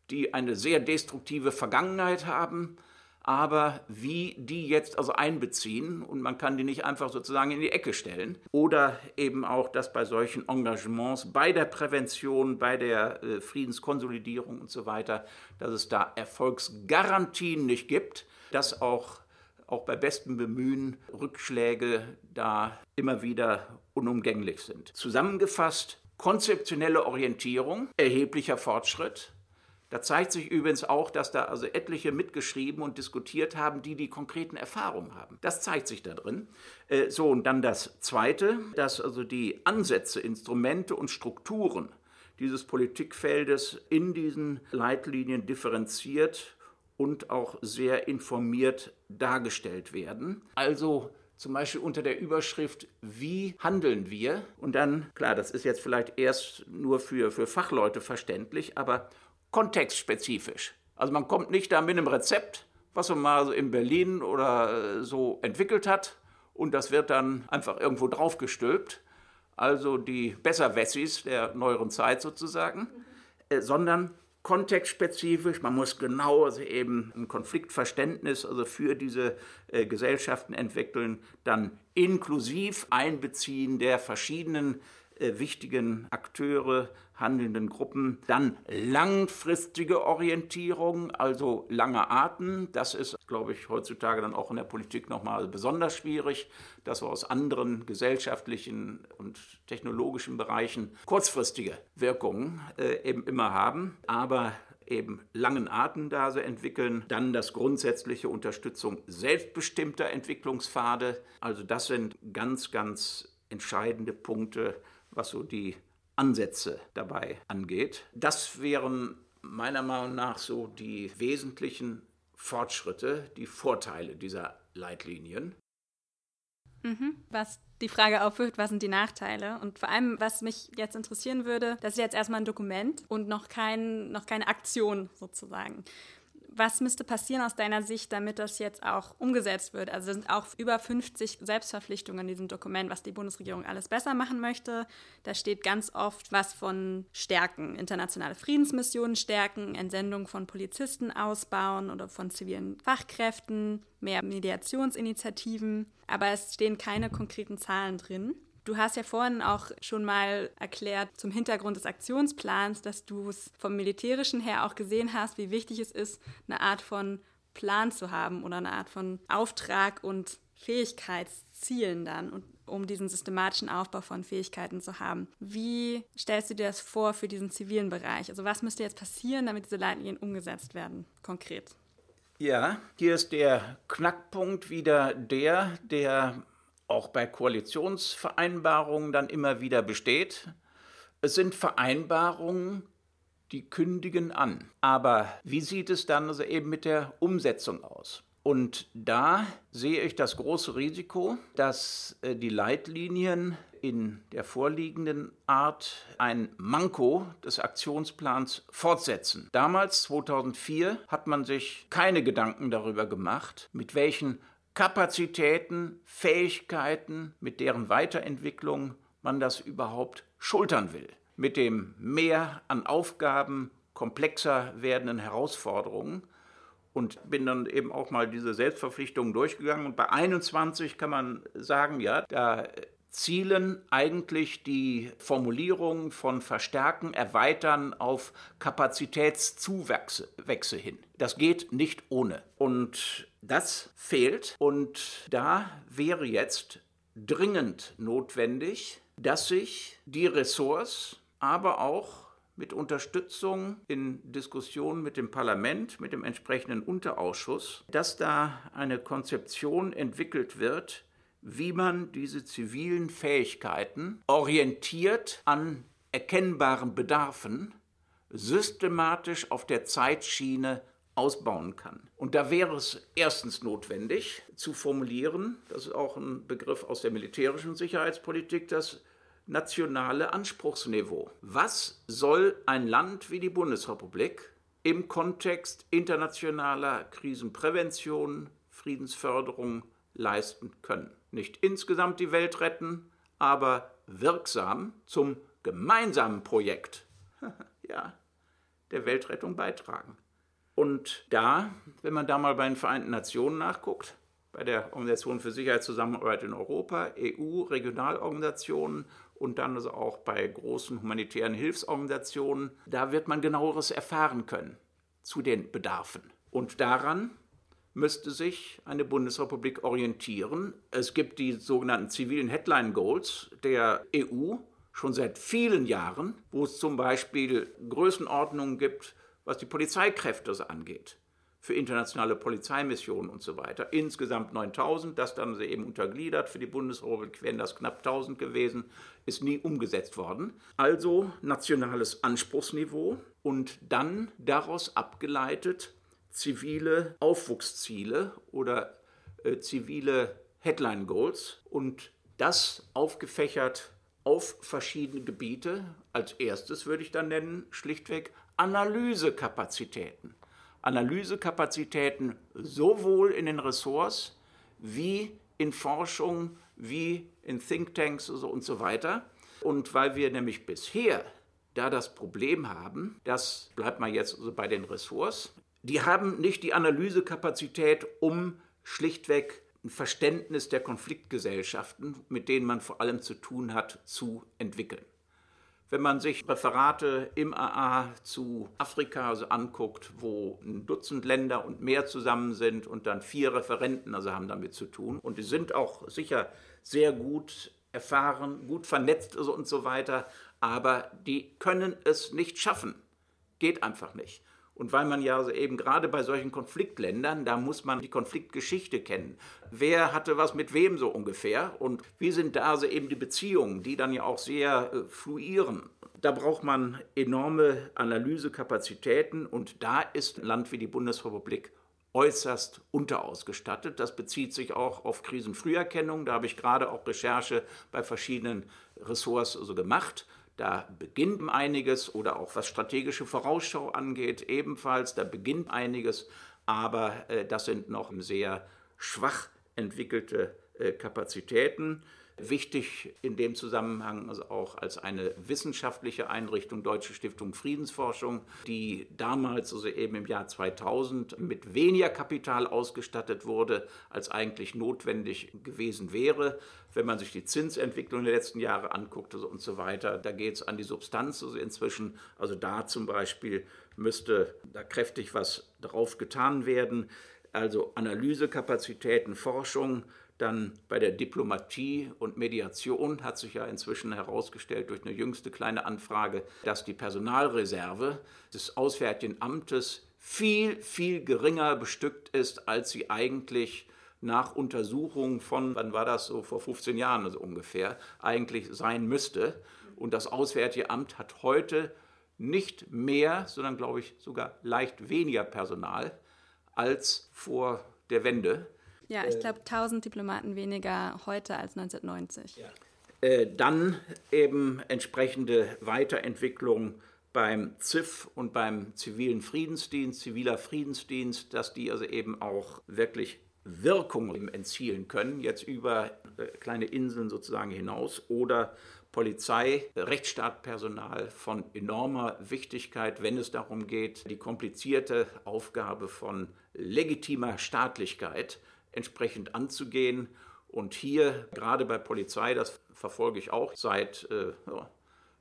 die eine sehr destruktive Vergangenheit haben, aber wie die jetzt also einbeziehen und man kann die nicht einfach sozusagen in die Ecke stellen. Oder eben auch, dass bei solchen Engagements, bei der Prävention, bei der äh, Friedenskonsolidierung und so weiter, dass es da Erfolgsgarantien nicht gibt, dass auch auch bei bestem Bemühen Rückschläge da immer wieder unumgänglich sind. Zusammengefasst, konzeptionelle Orientierung, erheblicher Fortschritt, da zeigt sich übrigens auch, dass da also etliche mitgeschrieben und diskutiert haben, die die konkreten Erfahrungen haben. Das zeigt sich da drin. Äh, so, und dann das Zweite, dass also die Ansätze, Instrumente und Strukturen dieses Politikfeldes in diesen Leitlinien differenziert und auch sehr informiert dargestellt werden. Also zum Beispiel unter der Überschrift Wie handeln wir? Und dann, klar, das ist jetzt vielleicht erst nur für, für Fachleute verständlich, aber kontextspezifisch. Also man kommt nicht da mit einem Rezept, was man mal so in Berlin oder äh, so entwickelt hat und das wird dann einfach irgendwo draufgestülpt. Also die Besserwessis der neueren Zeit sozusagen, äh, sondern kontextspezifisch. Man muss genau also eben ein Konfliktverständnis also für diese äh, Gesellschaften entwickeln, dann inklusiv Einbeziehen der verschiedenen äh, wichtigen Akteure, handelnden Gruppen. Dann langfristige Orientierung, also lange Arten. Das ist, glaube ich, heutzutage dann auch in der Politik nochmal besonders schwierig, dass wir aus anderen gesellschaftlichen und technologischen Bereichen kurzfristige Wirkungen äh, eben immer haben. Aber eben langen Arten da entwickeln. Dann das grundsätzliche Unterstützung selbstbestimmter Entwicklungspfade. Also das sind ganz, ganz entscheidende Punkte, was so die Ansätze dabei angeht. Das wären meiner Meinung nach so die wesentlichen Fortschritte, die Vorteile dieser Leitlinien. Mhm. Was die Frage aufwirft, was sind die Nachteile? Und vor allem, was mich jetzt interessieren würde, das ist jetzt erstmal ein Dokument und noch, kein, noch keine Aktion sozusagen. Was müsste passieren aus deiner Sicht, damit das jetzt auch umgesetzt wird? Also sind auch über 50 Selbstverpflichtungen in diesem Dokument, was die Bundesregierung alles besser machen möchte. Da steht ganz oft was von Stärken, internationale Friedensmissionen stärken, Entsendung von Polizisten ausbauen oder von zivilen Fachkräften, mehr Mediationsinitiativen. Aber es stehen keine konkreten Zahlen drin. Du hast ja vorhin auch schon mal erklärt zum Hintergrund des Aktionsplans, dass du es vom militärischen her auch gesehen hast, wie wichtig es ist, eine Art von Plan zu haben oder eine Art von Auftrag und Fähigkeitszielen dann um diesen systematischen Aufbau von Fähigkeiten zu haben. Wie stellst du dir das vor für diesen zivilen Bereich? Also was müsste jetzt passieren, damit diese Leitlinien umgesetzt werden, konkret? Ja, hier ist der Knackpunkt wieder der, der auch bei Koalitionsvereinbarungen dann immer wieder besteht. Es sind Vereinbarungen, die kündigen an. Aber wie sieht es dann also eben mit der Umsetzung aus? Und da sehe ich das große Risiko, dass äh, die Leitlinien in der vorliegenden Art ein Manko des Aktionsplans fortsetzen. Damals, 2004, hat man sich keine Gedanken darüber gemacht, mit welchen Kapazitäten, Fähigkeiten, mit deren Weiterentwicklung man das überhaupt schultern will. Mit dem Mehr an Aufgaben, komplexer werdenden Herausforderungen und bin dann eben auch mal diese Selbstverpflichtungen durchgegangen. Und bei 21 kann man sagen, ja, da zielen eigentlich die Formulierungen von Verstärken, Erweitern auf Kapazitätszuwächse hin. Das geht nicht ohne. Und das fehlt. Und da wäre jetzt dringend notwendig, dass sich die Ressorts, aber auch mit Unterstützung in Diskussionen mit dem Parlament, mit dem entsprechenden Unterausschuss, dass da eine Konzeption entwickelt wird, wie man diese zivilen Fähigkeiten orientiert an erkennbaren Bedarfen systematisch auf der Zeitschiene ausbauen kann. Und da wäre es erstens notwendig zu formulieren, das ist auch ein Begriff aus der militärischen Sicherheitspolitik, das nationale Anspruchsniveau. Was soll ein Land wie die Bundesrepublik im Kontext internationaler Krisenprävention, Friedensförderung leisten können? Nicht insgesamt die Welt retten, aber wirksam zum gemeinsamen Projekt <laughs> ja, der Weltrettung beitragen. Und da, wenn man da mal bei den Vereinten Nationen nachguckt, bei der Organisation für Sicherheitszusammenarbeit in Europa, EU, Regionalorganisationen und dann also auch bei großen humanitären Hilfsorganisationen. Da wird man genaueres erfahren können zu den Bedarfen. Und daran müsste sich eine Bundesrepublik orientieren. Es gibt die sogenannten zivilen Headline Goals der EU schon seit vielen Jahren, wo es zum Beispiel Größenordnungen gibt, was die Polizeikräfte angeht für internationale Polizeimissionen und so weiter. Insgesamt 9000, das dann eben untergliedert. Für die Bundesrepublik wären das knapp 1000 gewesen, ist nie umgesetzt worden. Also nationales Anspruchsniveau und dann daraus abgeleitet zivile Aufwuchsziele oder äh, zivile Headline Goals und das aufgefächert auf verschiedene Gebiete. Als erstes würde ich dann nennen, schlichtweg Analysekapazitäten. Analysekapazitäten sowohl in den Ressorts wie in Forschung, wie in Thinktanks und so weiter. Und weil wir nämlich bisher da das Problem haben, das bleibt mal jetzt also bei den Ressorts, die haben nicht die Analysekapazität, um schlichtweg ein Verständnis der Konfliktgesellschaften, mit denen man vor allem zu tun hat, zu entwickeln. Wenn man sich Referate im AA zu Afrika also anguckt, wo ein Dutzend Länder und mehr zusammen sind und dann vier Referenten also haben damit zu tun und die sind auch sicher sehr gut erfahren, gut vernetzt und so weiter, aber die können es nicht schaffen. Geht einfach nicht. Und weil man ja eben gerade bei solchen Konfliktländern, da muss man die Konfliktgeschichte kennen. Wer hatte was mit wem so ungefähr und wie sind da also eben die Beziehungen, die dann ja auch sehr äh, fluieren. Da braucht man enorme Analysekapazitäten und da ist ein Land wie die Bundesrepublik äußerst unterausgestattet. Das bezieht sich auch auf Krisenfrüherkennung. Da habe ich gerade auch Recherche bei verschiedenen Ressorts also gemacht. Da beginnt einiges oder auch was strategische Vorausschau angeht, ebenfalls, da beginnt einiges, aber äh, das sind noch sehr schwach entwickelte äh, Kapazitäten. Wichtig in dem Zusammenhang also auch als eine wissenschaftliche Einrichtung Deutsche Stiftung Friedensforschung, die damals, also eben im Jahr 2000, mit weniger Kapital ausgestattet wurde, als eigentlich notwendig gewesen wäre. Wenn man sich die Zinsentwicklung der letzten Jahre anguckt also und so weiter, da geht es an die Substanz also inzwischen. Also da zum Beispiel müsste da kräftig was drauf getan werden. Also Analysekapazitäten, Forschung, dann bei der Diplomatie und Mediation hat sich ja inzwischen herausgestellt durch eine jüngste kleine Anfrage, dass die Personalreserve des Auswärtigen Amtes viel, viel geringer bestückt ist, als sie eigentlich nach Untersuchung von, wann war das so, vor 15 Jahren also ungefähr, eigentlich sein müsste. Und das Auswärtige Amt hat heute nicht mehr, sondern glaube ich sogar leicht weniger Personal als vor der Wende. Ja, ich glaube 1000 Diplomaten weniger heute als 1990. Ja. Äh, dann eben entsprechende Weiterentwicklung beim ZIF und beim zivilen Friedensdienst, ziviler Friedensdienst, dass die also eben auch wirklich Wirkungen erzielen können, jetzt über äh, kleine Inseln sozusagen hinaus oder Polizei, Rechtsstaatpersonal von enormer Wichtigkeit, wenn es darum geht, die komplizierte Aufgabe von legitimer Staatlichkeit entsprechend anzugehen. Und hier, gerade bei Polizei, das verfolge ich auch seit äh,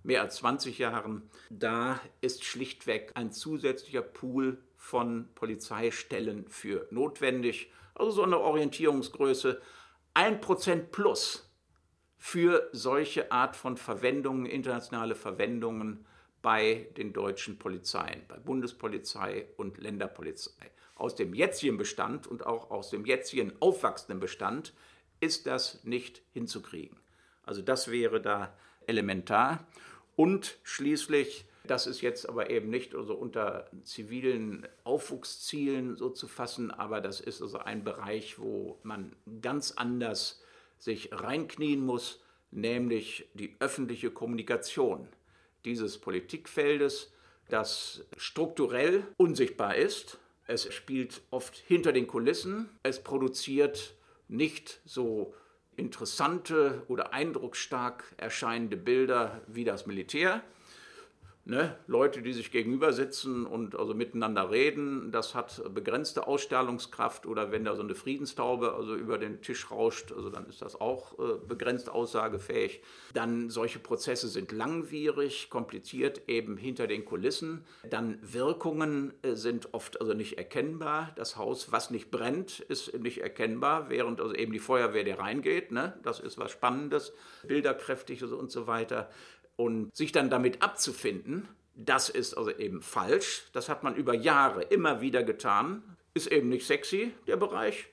mehr als 20 Jahren, da ist schlichtweg ein zusätzlicher Pool von Polizeistellen für notwendig. Also so eine Orientierungsgröße 1% plus für solche Art von Verwendungen, internationale Verwendungen bei den deutschen Polizeien, bei Bundespolizei und Länderpolizei aus dem jetzigen Bestand und auch aus dem jetzigen aufwachsenden Bestand ist das nicht hinzukriegen. Also das wäre da elementar. Und schließlich, das ist jetzt aber eben nicht also unter zivilen Aufwuchszielen so zu fassen, aber das ist also ein Bereich, wo man ganz anders sich reinknien muss, nämlich die öffentliche Kommunikation dieses Politikfeldes, das strukturell unsichtbar ist, es spielt oft hinter den Kulissen. Es produziert nicht so interessante oder eindrucksstark erscheinende Bilder wie das Militär. Ne, Leute, die sich gegenüber sitzen und also miteinander reden, das hat begrenzte Ausstrahlungskraft oder wenn da so eine Friedenstaube also über den Tisch rauscht, also dann ist das auch äh, begrenzt aussagefähig. Dann solche Prozesse sind langwierig, kompliziert eben hinter den Kulissen. Dann Wirkungen äh, sind oft also nicht erkennbar. Das Haus, was nicht brennt, ist nicht erkennbar, während also eben die Feuerwehr, der reingeht, ne, das ist was Spannendes, bilderkräftig und so weiter. Und sich dann damit abzufinden, das ist also eben falsch. Das hat man über Jahre immer wieder getan. Ist eben nicht sexy, der Bereich.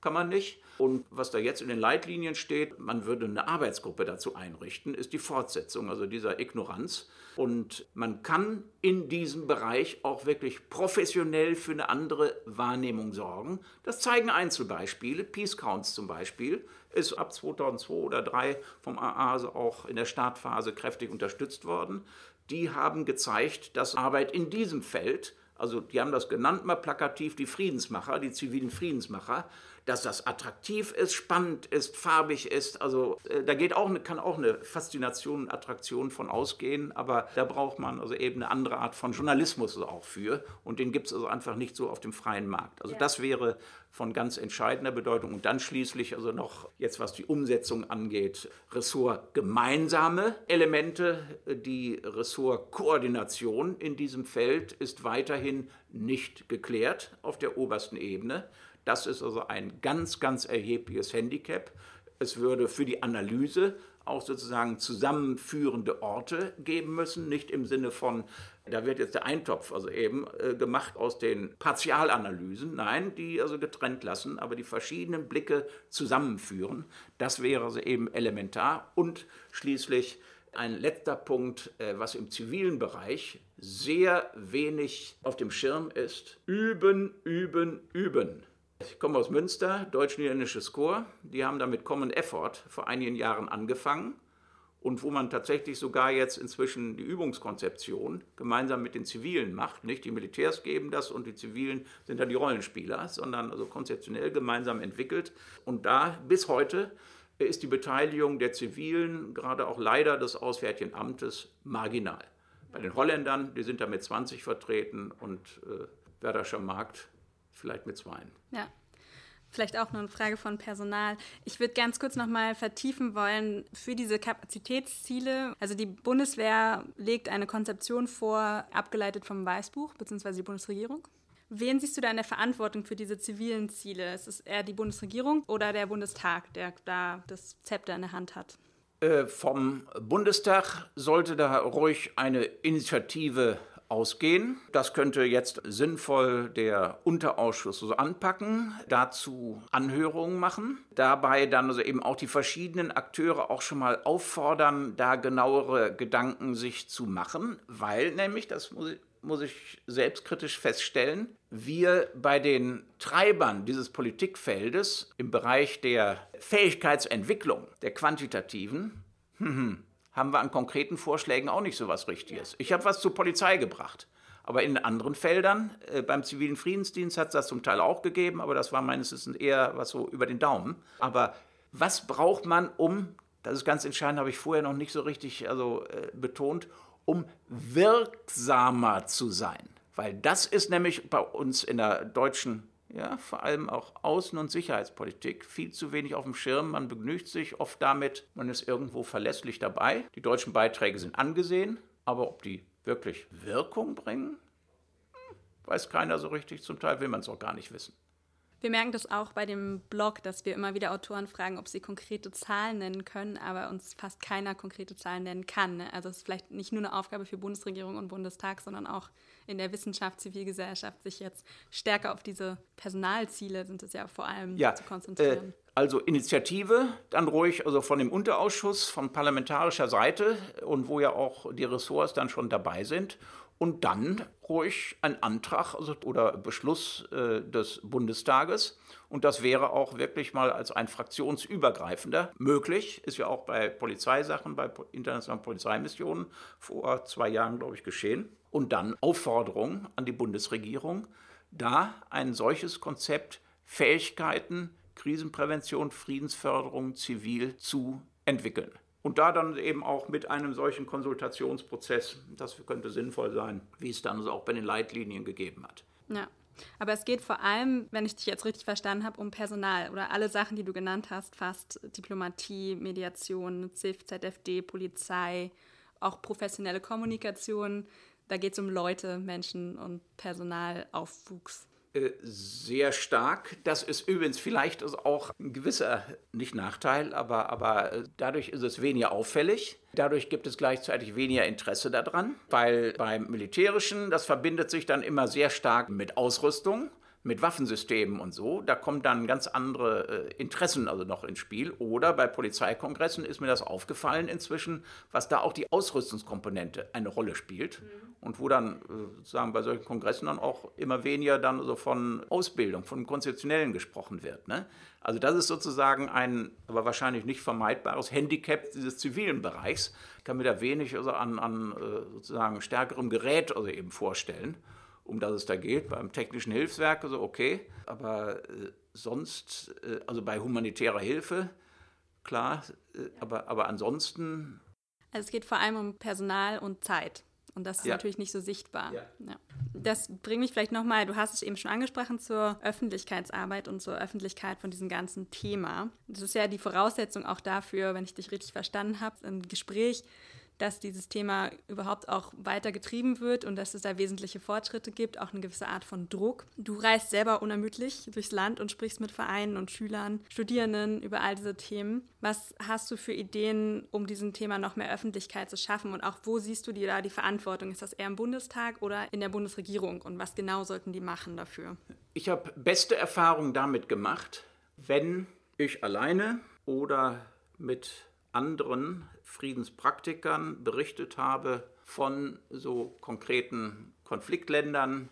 Kann man nicht. Und was da jetzt in den Leitlinien steht, man würde eine Arbeitsgruppe dazu einrichten, ist die Fortsetzung, also dieser Ignoranz. Und man kann in diesem Bereich auch wirklich professionell für eine andere Wahrnehmung sorgen. Das zeigen Einzelbeispiele. Peace Counts zum Beispiel ist ab 2002 oder 2003 vom AA also auch in der Startphase kräftig unterstützt worden. Die haben gezeigt, dass Arbeit in diesem Feld also die haben das genannt mal plakativ, die Friedensmacher, die zivilen Friedensmacher, dass das attraktiv ist, spannend ist, farbig ist. Also äh, da geht auch, kann auch eine Faszination und Attraktion von ausgehen, aber da braucht man also eben eine andere Art von Journalismus auch für und den gibt es also einfach nicht so auf dem freien Markt. Also ja. das wäre von ganz entscheidender Bedeutung. Und dann schließlich also noch jetzt, was die Umsetzung angeht, Ressort gemeinsame Elemente. Die Ressortkoordination in diesem Feld ist weiterhin nicht geklärt auf der obersten Ebene. Das ist also ein ganz, ganz erhebliches Handicap. Es würde für die Analyse auch sozusagen zusammenführende Orte geben müssen, nicht im Sinne von, da wird jetzt der Eintopf also eben äh, gemacht aus den Partialanalysen, nein, die also getrennt lassen, aber die verschiedenen Blicke zusammenführen. Das wäre also eben elementar und schließlich ein letzter Punkt, äh, was im zivilen Bereich sehr wenig auf dem Schirm ist. Üben, üben, üben. Ich komme aus Münster, deutsch-niederländisches Chor. Die haben da mit Common Effort vor einigen Jahren angefangen und wo man tatsächlich sogar jetzt inzwischen die Übungskonzeption gemeinsam mit den Zivilen macht. Nicht die Militärs geben das und die Zivilen sind dann die Rollenspieler, sondern also konzeptionell gemeinsam entwickelt. Und da bis heute ist die Beteiligung der Zivilen, gerade auch leider des Auswärtigen Amtes, marginal. Bei den Holländern, die sind da mit 20 vertreten und äh, Werderscher Markt vielleicht mit zweien. Ja. Vielleicht auch nur eine Frage von Personal. Ich würde ganz kurz noch mal vertiefen wollen für diese Kapazitätsziele. Also die Bundeswehr legt eine Konzeption vor, abgeleitet vom Weißbuch bzw. die Bundesregierung. Wen siehst du da in der Verantwortung für diese zivilen Ziele? Ist es eher die Bundesregierung oder der Bundestag, der da das Zepter in der Hand hat? Äh, vom Bundestag sollte da ruhig eine Initiative ausgehen. Das könnte jetzt sinnvoll der Unterausschuss so anpacken, dazu Anhörungen machen, dabei dann also eben auch die verschiedenen Akteure auch schon mal auffordern, da genauere Gedanken sich zu machen, weil nämlich, das muss ich muss ich selbstkritisch feststellen, wir bei den Treibern dieses Politikfeldes im Bereich der Fähigkeitsentwicklung, der quantitativen, <laughs> hm, hm, haben wir an konkreten Vorschlägen auch nicht so was Richtiges. Ich habe was zur Polizei gebracht. Aber in anderen Feldern, äh, beim zivilen Friedensdienst hat es das zum Teil auch gegeben, aber das war meines Wissens eher was so über den Daumen. Aber was braucht man, um, das ist ganz entscheidend, habe ich vorher noch nicht so richtig also, äh, betont, um wirksamer zu sein? Weil das ist nämlich bei uns in der deutschen ja, vor allem auch Außen- und Sicherheitspolitik viel zu wenig auf dem Schirm. Man begnügt sich oft damit, man ist irgendwo verlässlich dabei. Die deutschen Beiträge sind angesehen, aber ob die wirklich Wirkung bringen, hm, weiß keiner so richtig. Zum Teil will man es auch gar nicht wissen. Wir merken das auch bei dem Blog, dass wir immer wieder Autoren fragen, ob sie konkrete Zahlen nennen können, aber uns fast keiner konkrete Zahlen nennen kann. Ne? Also es ist vielleicht nicht nur eine Aufgabe für Bundesregierung und Bundestag, sondern auch in der Wissenschaft, Zivilgesellschaft, sich jetzt stärker auf diese Personalziele sind es ja vor allem ja, zu konzentrieren. Äh, also Initiative, dann ruhig also von dem Unterausschuss von parlamentarischer Seite und wo ja auch die Ressorts dann schon dabei sind und dann ruhig ein Antrag also, oder Beschluss äh, des Bundestages. Und das wäre auch wirklich mal als ein fraktionsübergreifender möglich. Ist ja auch bei Polizeisachen, bei internationalen Polizeimissionen vor zwei Jahren, glaube ich, geschehen. Und dann Aufforderung an die Bundesregierung, da ein solches Konzept Fähigkeiten, Krisenprävention, Friedensförderung zivil zu entwickeln. Und da dann eben auch mit einem solchen Konsultationsprozess, das könnte sinnvoll sein, wie es dann auch bei den Leitlinien gegeben hat. Ja. Aber es geht vor allem, wenn ich dich jetzt richtig verstanden habe, um Personal oder alle Sachen, die du genannt hast, fast Diplomatie, Mediation, ZIF, ZFD, Polizei, auch professionelle Kommunikation. Da geht es um Leute, Menschen und Personalaufwuchs. Äh, sehr stark. Das ist übrigens vielleicht auch ein gewisser, nicht Nachteil, aber, aber äh, dadurch ist es weniger auffällig. Dadurch gibt es gleichzeitig weniger Interesse daran, weil beim Militärischen, das verbindet sich dann immer sehr stark mit Ausrüstung mit Waffensystemen und so, da kommen dann ganz andere äh, Interessen also noch ins Spiel. Oder bei Polizeikongressen ist mir das aufgefallen inzwischen, was da auch die Ausrüstungskomponente eine Rolle spielt. Mhm. Und wo dann äh, sozusagen bei solchen Kongressen dann auch immer weniger dann so von Ausbildung, von Konzeptionellen gesprochen wird. Ne? Also das ist sozusagen ein, aber wahrscheinlich nicht vermeidbares Handicap dieses zivilen Bereichs. Ich kann mir da wenig also an, an äh, sozusagen stärkerem Gerät also eben vorstellen um das es da geht, beim technischen Hilfswerk, also okay, aber äh, sonst, also bei humanitärer Hilfe, klar, aber, aber ansonsten. Also es geht vor allem um Personal und Zeit. Und das ist ja. natürlich nicht so sichtbar. Ja. Ja. Das bringt mich vielleicht nochmal, du hast es eben schon angesprochen, zur Öffentlichkeitsarbeit und zur Öffentlichkeit von diesem ganzen Thema. Das ist ja die Voraussetzung auch dafür, wenn ich dich richtig verstanden habe, ein Gespräch dass dieses Thema überhaupt auch weiter getrieben wird und dass es da wesentliche Fortschritte gibt, auch eine gewisse Art von Druck. Du reist selber unermüdlich durchs Land und sprichst mit Vereinen und Schülern, Studierenden über all diese Themen. Was hast du für Ideen, um diesem Thema noch mehr Öffentlichkeit zu schaffen und auch wo siehst du dir da die Verantwortung? Ist das eher im Bundestag oder in der Bundesregierung und was genau sollten die machen dafür? Ich habe beste Erfahrungen damit gemacht, wenn ich alleine oder mit anderen Friedenspraktikern berichtet habe von so konkreten Konfliktländern,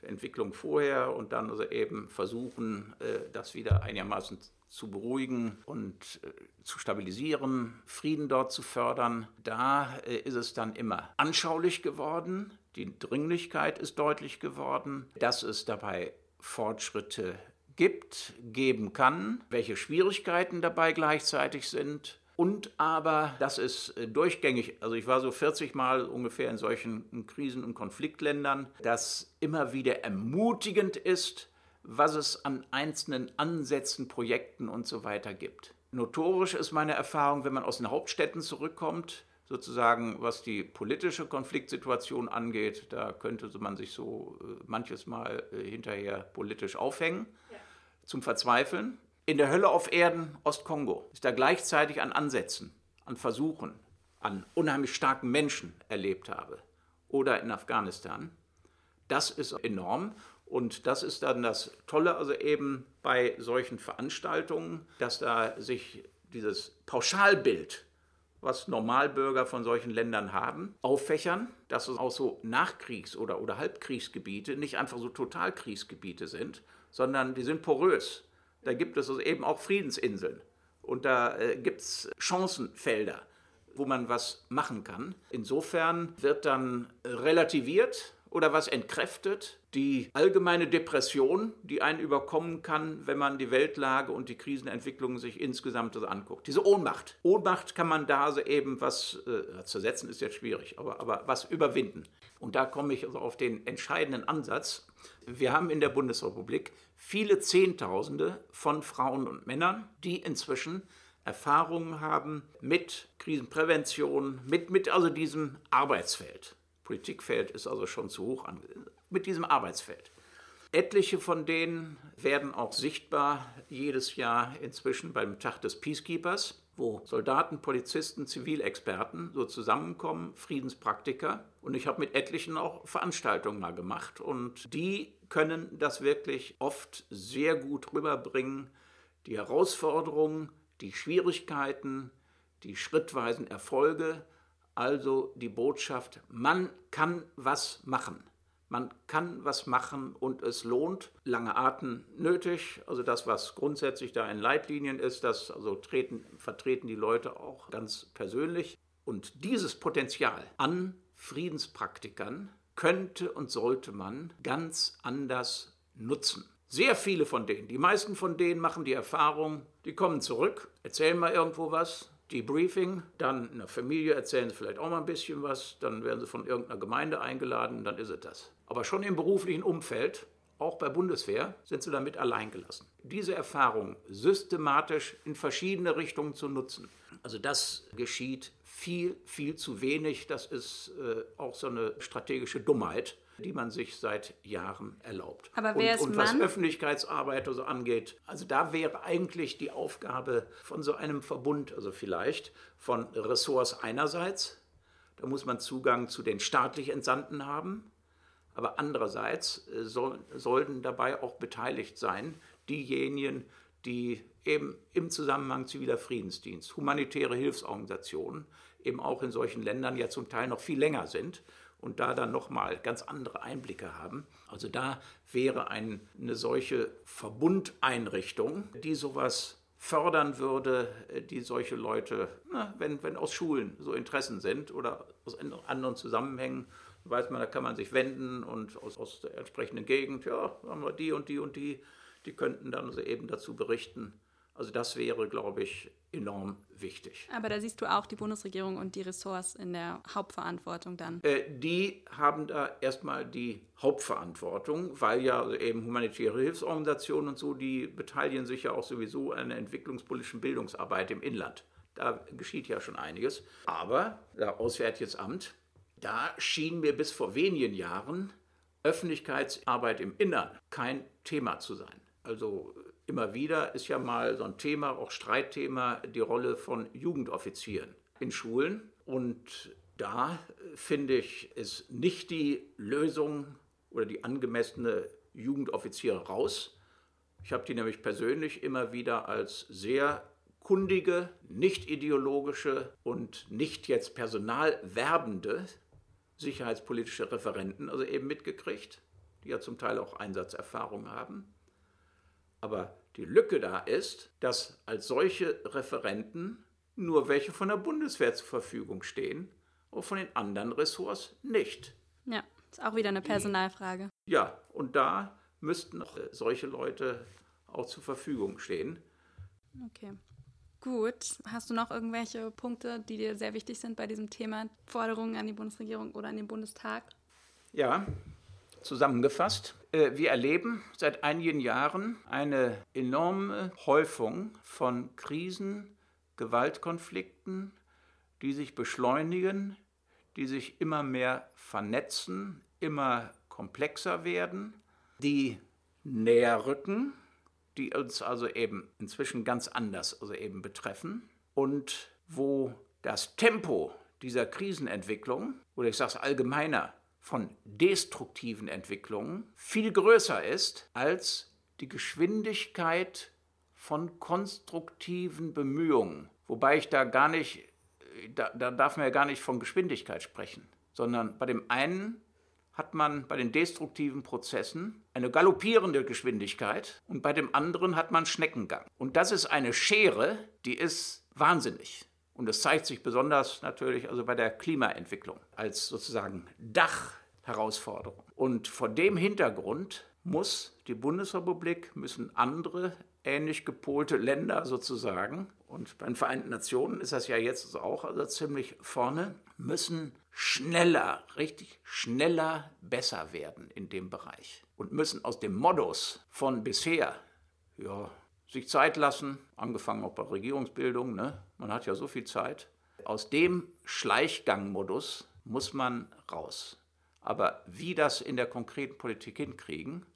der Entwicklung vorher und dann also eben versuchen, äh, das wieder einigermaßen zu beruhigen und äh, zu stabilisieren, Frieden dort zu fördern. Da äh, ist es dann immer anschaulich geworden, die Dringlichkeit ist deutlich geworden, dass es dabei Fortschritte gibt, geben kann, welche Schwierigkeiten dabei gleichzeitig sind und aber, das ist äh, durchgängig, also ich war so 40 Mal ungefähr in solchen Krisen- und Konfliktländern, dass immer wieder ermutigend ist, was es an einzelnen Ansätzen, Projekten und so weiter gibt. Notorisch ist meine Erfahrung, wenn man aus den Hauptstädten zurückkommt, sozusagen was die politische Konfliktsituation angeht, da könnte man sich so äh, manches Mal äh, hinterher politisch aufhängen, ja. zum Verzweifeln. In der Hölle auf Erden, Ostkongo, ist da gleichzeitig an Ansätzen, an Versuchen, an unheimlich starken Menschen erlebt habe. Oder in Afghanistan. Das ist enorm. Und das ist dann das Tolle, also eben bei solchen Veranstaltungen, dass da sich dieses Pauschalbild, was Normalbürger von solchen Ländern haben, auffächern, dass es auch so Nachkriegs- oder, oder Halbkriegsgebiete nicht einfach so Totalkriegsgebiete sind, sondern die sind porös. Da gibt es also eben auch Friedensinseln und da äh, gibt es Chancenfelder, wo man was machen kann. Insofern wird dann relativiert oder was entkräftet die allgemeine Depression, die einen überkommen kann, wenn man die Weltlage und die Krisenentwicklung sich insgesamt so anguckt. Diese Ohnmacht. Ohnmacht kann man da so eben was äh, zersetzen, ist jetzt schwierig, aber, aber was überwinden. Und da komme ich also auf den entscheidenden Ansatz. Wir haben in der Bundesrepublik viele Zehntausende von Frauen und Männern, die inzwischen Erfahrungen haben mit Krisenprävention, mit, mit also diesem Arbeitsfeld. Politikfeld ist also schon zu hoch angesehen. Mit diesem Arbeitsfeld. Etliche von denen werden auch sichtbar jedes Jahr inzwischen beim Tag des Peacekeepers, wo Soldaten, Polizisten, Zivilexperten so zusammenkommen, Friedenspraktiker. Und ich habe mit etlichen auch Veranstaltungen mal gemacht. Und die können das wirklich oft sehr gut rüberbringen. Die Herausforderungen, die Schwierigkeiten, die schrittweisen Erfolge, also die Botschaft, man kann was machen. Man kann was machen und es lohnt. Lange Atem nötig. Also das, was grundsätzlich da in Leitlinien ist, das also treten, vertreten die Leute auch ganz persönlich. Und dieses Potenzial an Friedenspraktikern könnte und sollte man ganz anders nutzen. Sehr viele von denen, die meisten von denen machen die Erfahrung, die kommen zurück, erzählen mal irgendwo was, Debriefing, dann in der Familie erzählen sie vielleicht auch mal ein bisschen was, dann werden sie von irgendeiner Gemeinde eingeladen, dann ist es das. Aber schon im beruflichen Umfeld, auch bei Bundeswehr, sind sie damit alleingelassen. Diese Erfahrung systematisch in verschiedene Richtungen zu nutzen, also das geschieht viel, viel zu wenig. Das ist äh, auch so eine strategische Dummheit, die man sich seit Jahren erlaubt. Aber wer und, ist und was Öffentlichkeitsarbeit so angeht, also da wäre eigentlich die Aufgabe von so einem Verbund, also vielleicht von Ressorts einerseits, da muss man Zugang zu den staatlich Entsandten haben, aber andererseits äh, soll, sollten dabei auch beteiligt sein diejenigen, die eben im Zusammenhang ziviler Friedensdienst, humanitäre Hilfsorganisationen, eben auch in solchen Ländern ja zum Teil noch viel länger sind und da dann nochmal ganz andere Einblicke haben. Also da wäre ein, eine solche Verbundeinrichtung, die sowas fördern würde, die solche Leute, na, wenn, wenn aus Schulen so Interessen sind oder aus anderen Zusammenhängen, weiß man, da kann man sich wenden und aus, aus der entsprechenden Gegend, ja, haben wir die und die und die, die könnten dann eben dazu berichten. Also das wäre, glaube ich, enorm wichtig. Aber da siehst du auch die Bundesregierung und die Ressorts in der Hauptverantwortung dann. Äh, die haben da erstmal die Hauptverantwortung, weil ja eben humanitäre Hilfsorganisationen und so, die beteiligen sich ja auch sowieso an der entwicklungspolitischen Bildungsarbeit im Inland. Da geschieht ja schon einiges. Aber das Auswärtiges Amt, da schien mir bis vor wenigen Jahren Öffentlichkeitsarbeit im Innern kein Thema zu sein. Also immer wieder ist ja mal so ein Thema, auch Streitthema, die Rolle von Jugendoffizieren in Schulen. Und da finde ich, ist nicht die Lösung oder die angemessene Jugendoffiziere raus. Ich habe die nämlich persönlich immer wieder als sehr kundige, nicht ideologische und nicht jetzt personalwerbende sicherheitspolitische Referenten also eben mitgekriegt, die ja zum Teil auch Einsatzerfahrung haben. Aber die Lücke da ist, dass als solche Referenten nur welche von der Bundeswehr zur Verfügung stehen und von den anderen Ressorts nicht. Ja, ist auch wieder eine Personalfrage. Ja, und da müssten solche Leute auch zur Verfügung stehen. Okay. Gut. Hast du noch irgendwelche Punkte, die dir sehr wichtig sind bei diesem Thema Forderungen an die Bundesregierung oder an den Bundestag? Ja, zusammengefasst. Äh, wir erleben seit einigen Jahren eine enorme Häufung von Krisen, Gewaltkonflikten, die sich beschleunigen, die sich immer mehr vernetzen, immer komplexer werden, die näher rücken die uns also eben inzwischen ganz anders also eben betreffen und wo das Tempo dieser Krisenentwicklung oder ich sage es allgemeiner von destruktiven Entwicklungen viel größer ist als die Geschwindigkeit von konstruktiven Bemühungen. Wobei ich da gar nicht, da, da darf man ja gar nicht von Geschwindigkeit sprechen, sondern bei dem einen hat man bei den destruktiven Prozessen eine galoppierende Geschwindigkeit und bei dem anderen hat man Schneckengang. Und das ist eine Schere, die ist wahnsinnig. Und das zeigt sich besonders natürlich also bei der Klimaentwicklung als sozusagen Dachherausforderung. Und vor dem Hintergrund muss die Bundesrepublik, müssen andere ähnlich gepolte Länder sozusagen, und bei den Vereinten Nationen ist das ja jetzt auch also ziemlich vorne, müssen schneller, richtig schneller besser werden in dem Bereich und müssen aus dem Modus von bisher, ja, sich Zeit lassen, angefangen auch bei Regierungsbildung, ne? man hat ja so viel Zeit, aus dem Schleichgangmodus muss man raus. Aber wie das in der konkreten Politik hinkriegen,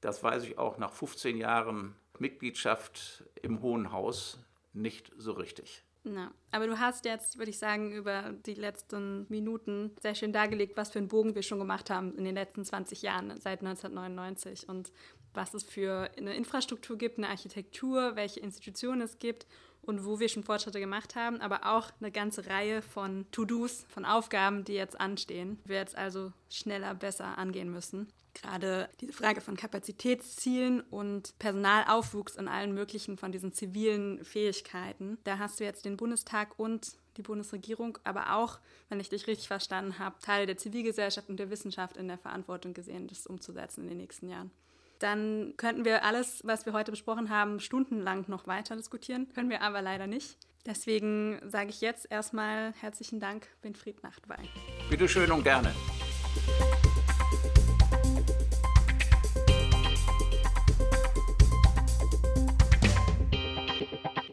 das weiß ich auch nach 15 Jahren Mitgliedschaft im Hohen Haus nicht so richtig. Na, aber du hast jetzt, würde ich sagen, über die letzten Minuten sehr schön dargelegt, was für einen Bogen wir schon gemacht haben in den letzten 20 Jahren, seit 1999 und was es für eine Infrastruktur gibt, eine Architektur, welche Institutionen es gibt und wo wir schon Fortschritte gemacht haben, aber auch eine ganze Reihe von To-Dos, von Aufgaben, die jetzt anstehen, wir jetzt also schneller, besser angehen müssen gerade diese Frage von Kapazitätszielen und Personalaufwuchs in allen möglichen von diesen zivilen Fähigkeiten. Da hast du jetzt den Bundestag und die Bundesregierung, aber auch, wenn ich dich richtig verstanden habe, Teile der Zivilgesellschaft und der Wissenschaft in der Verantwortung gesehen, das umzusetzen in den nächsten Jahren. Dann könnten wir alles, was wir heute besprochen haben, stundenlang noch weiter diskutieren, können wir aber leider nicht. Deswegen sage ich jetzt erstmal herzlichen Dank, Winfried Nachtwey. Bitte schön und gerne.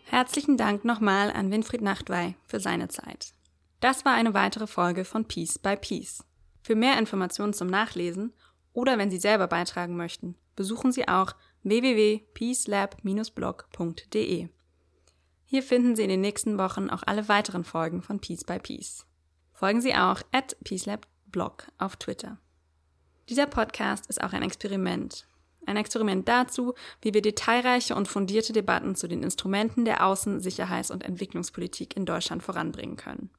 Herzlichen Dank nochmal an Winfried Nachtwey für seine Zeit. Das war eine weitere Folge von Peace by Peace. Für mehr Informationen zum Nachlesen oder wenn Sie selber beitragen möchten, besuchen Sie auch www.peacelab-blog.de. Hier finden Sie in den nächsten Wochen auch alle weiteren Folgen von Peace by Peace. Folgen Sie auch at peacelabblog auf Twitter. Dieser Podcast ist auch ein Experiment ein Experiment dazu, wie wir detailreiche und fundierte Debatten zu den Instrumenten der Außen-, Sicherheits- und Entwicklungspolitik in Deutschland voranbringen können.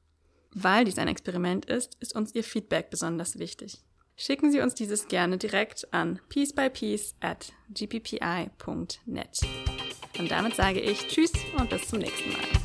Weil dies ein Experiment ist, ist uns Ihr Feedback besonders wichtig. Schicken Sie uns dieses gerne direkt an piecebypiece at gppi.net. Und damit sage ich Tschüss und bis zum nächsten Mal.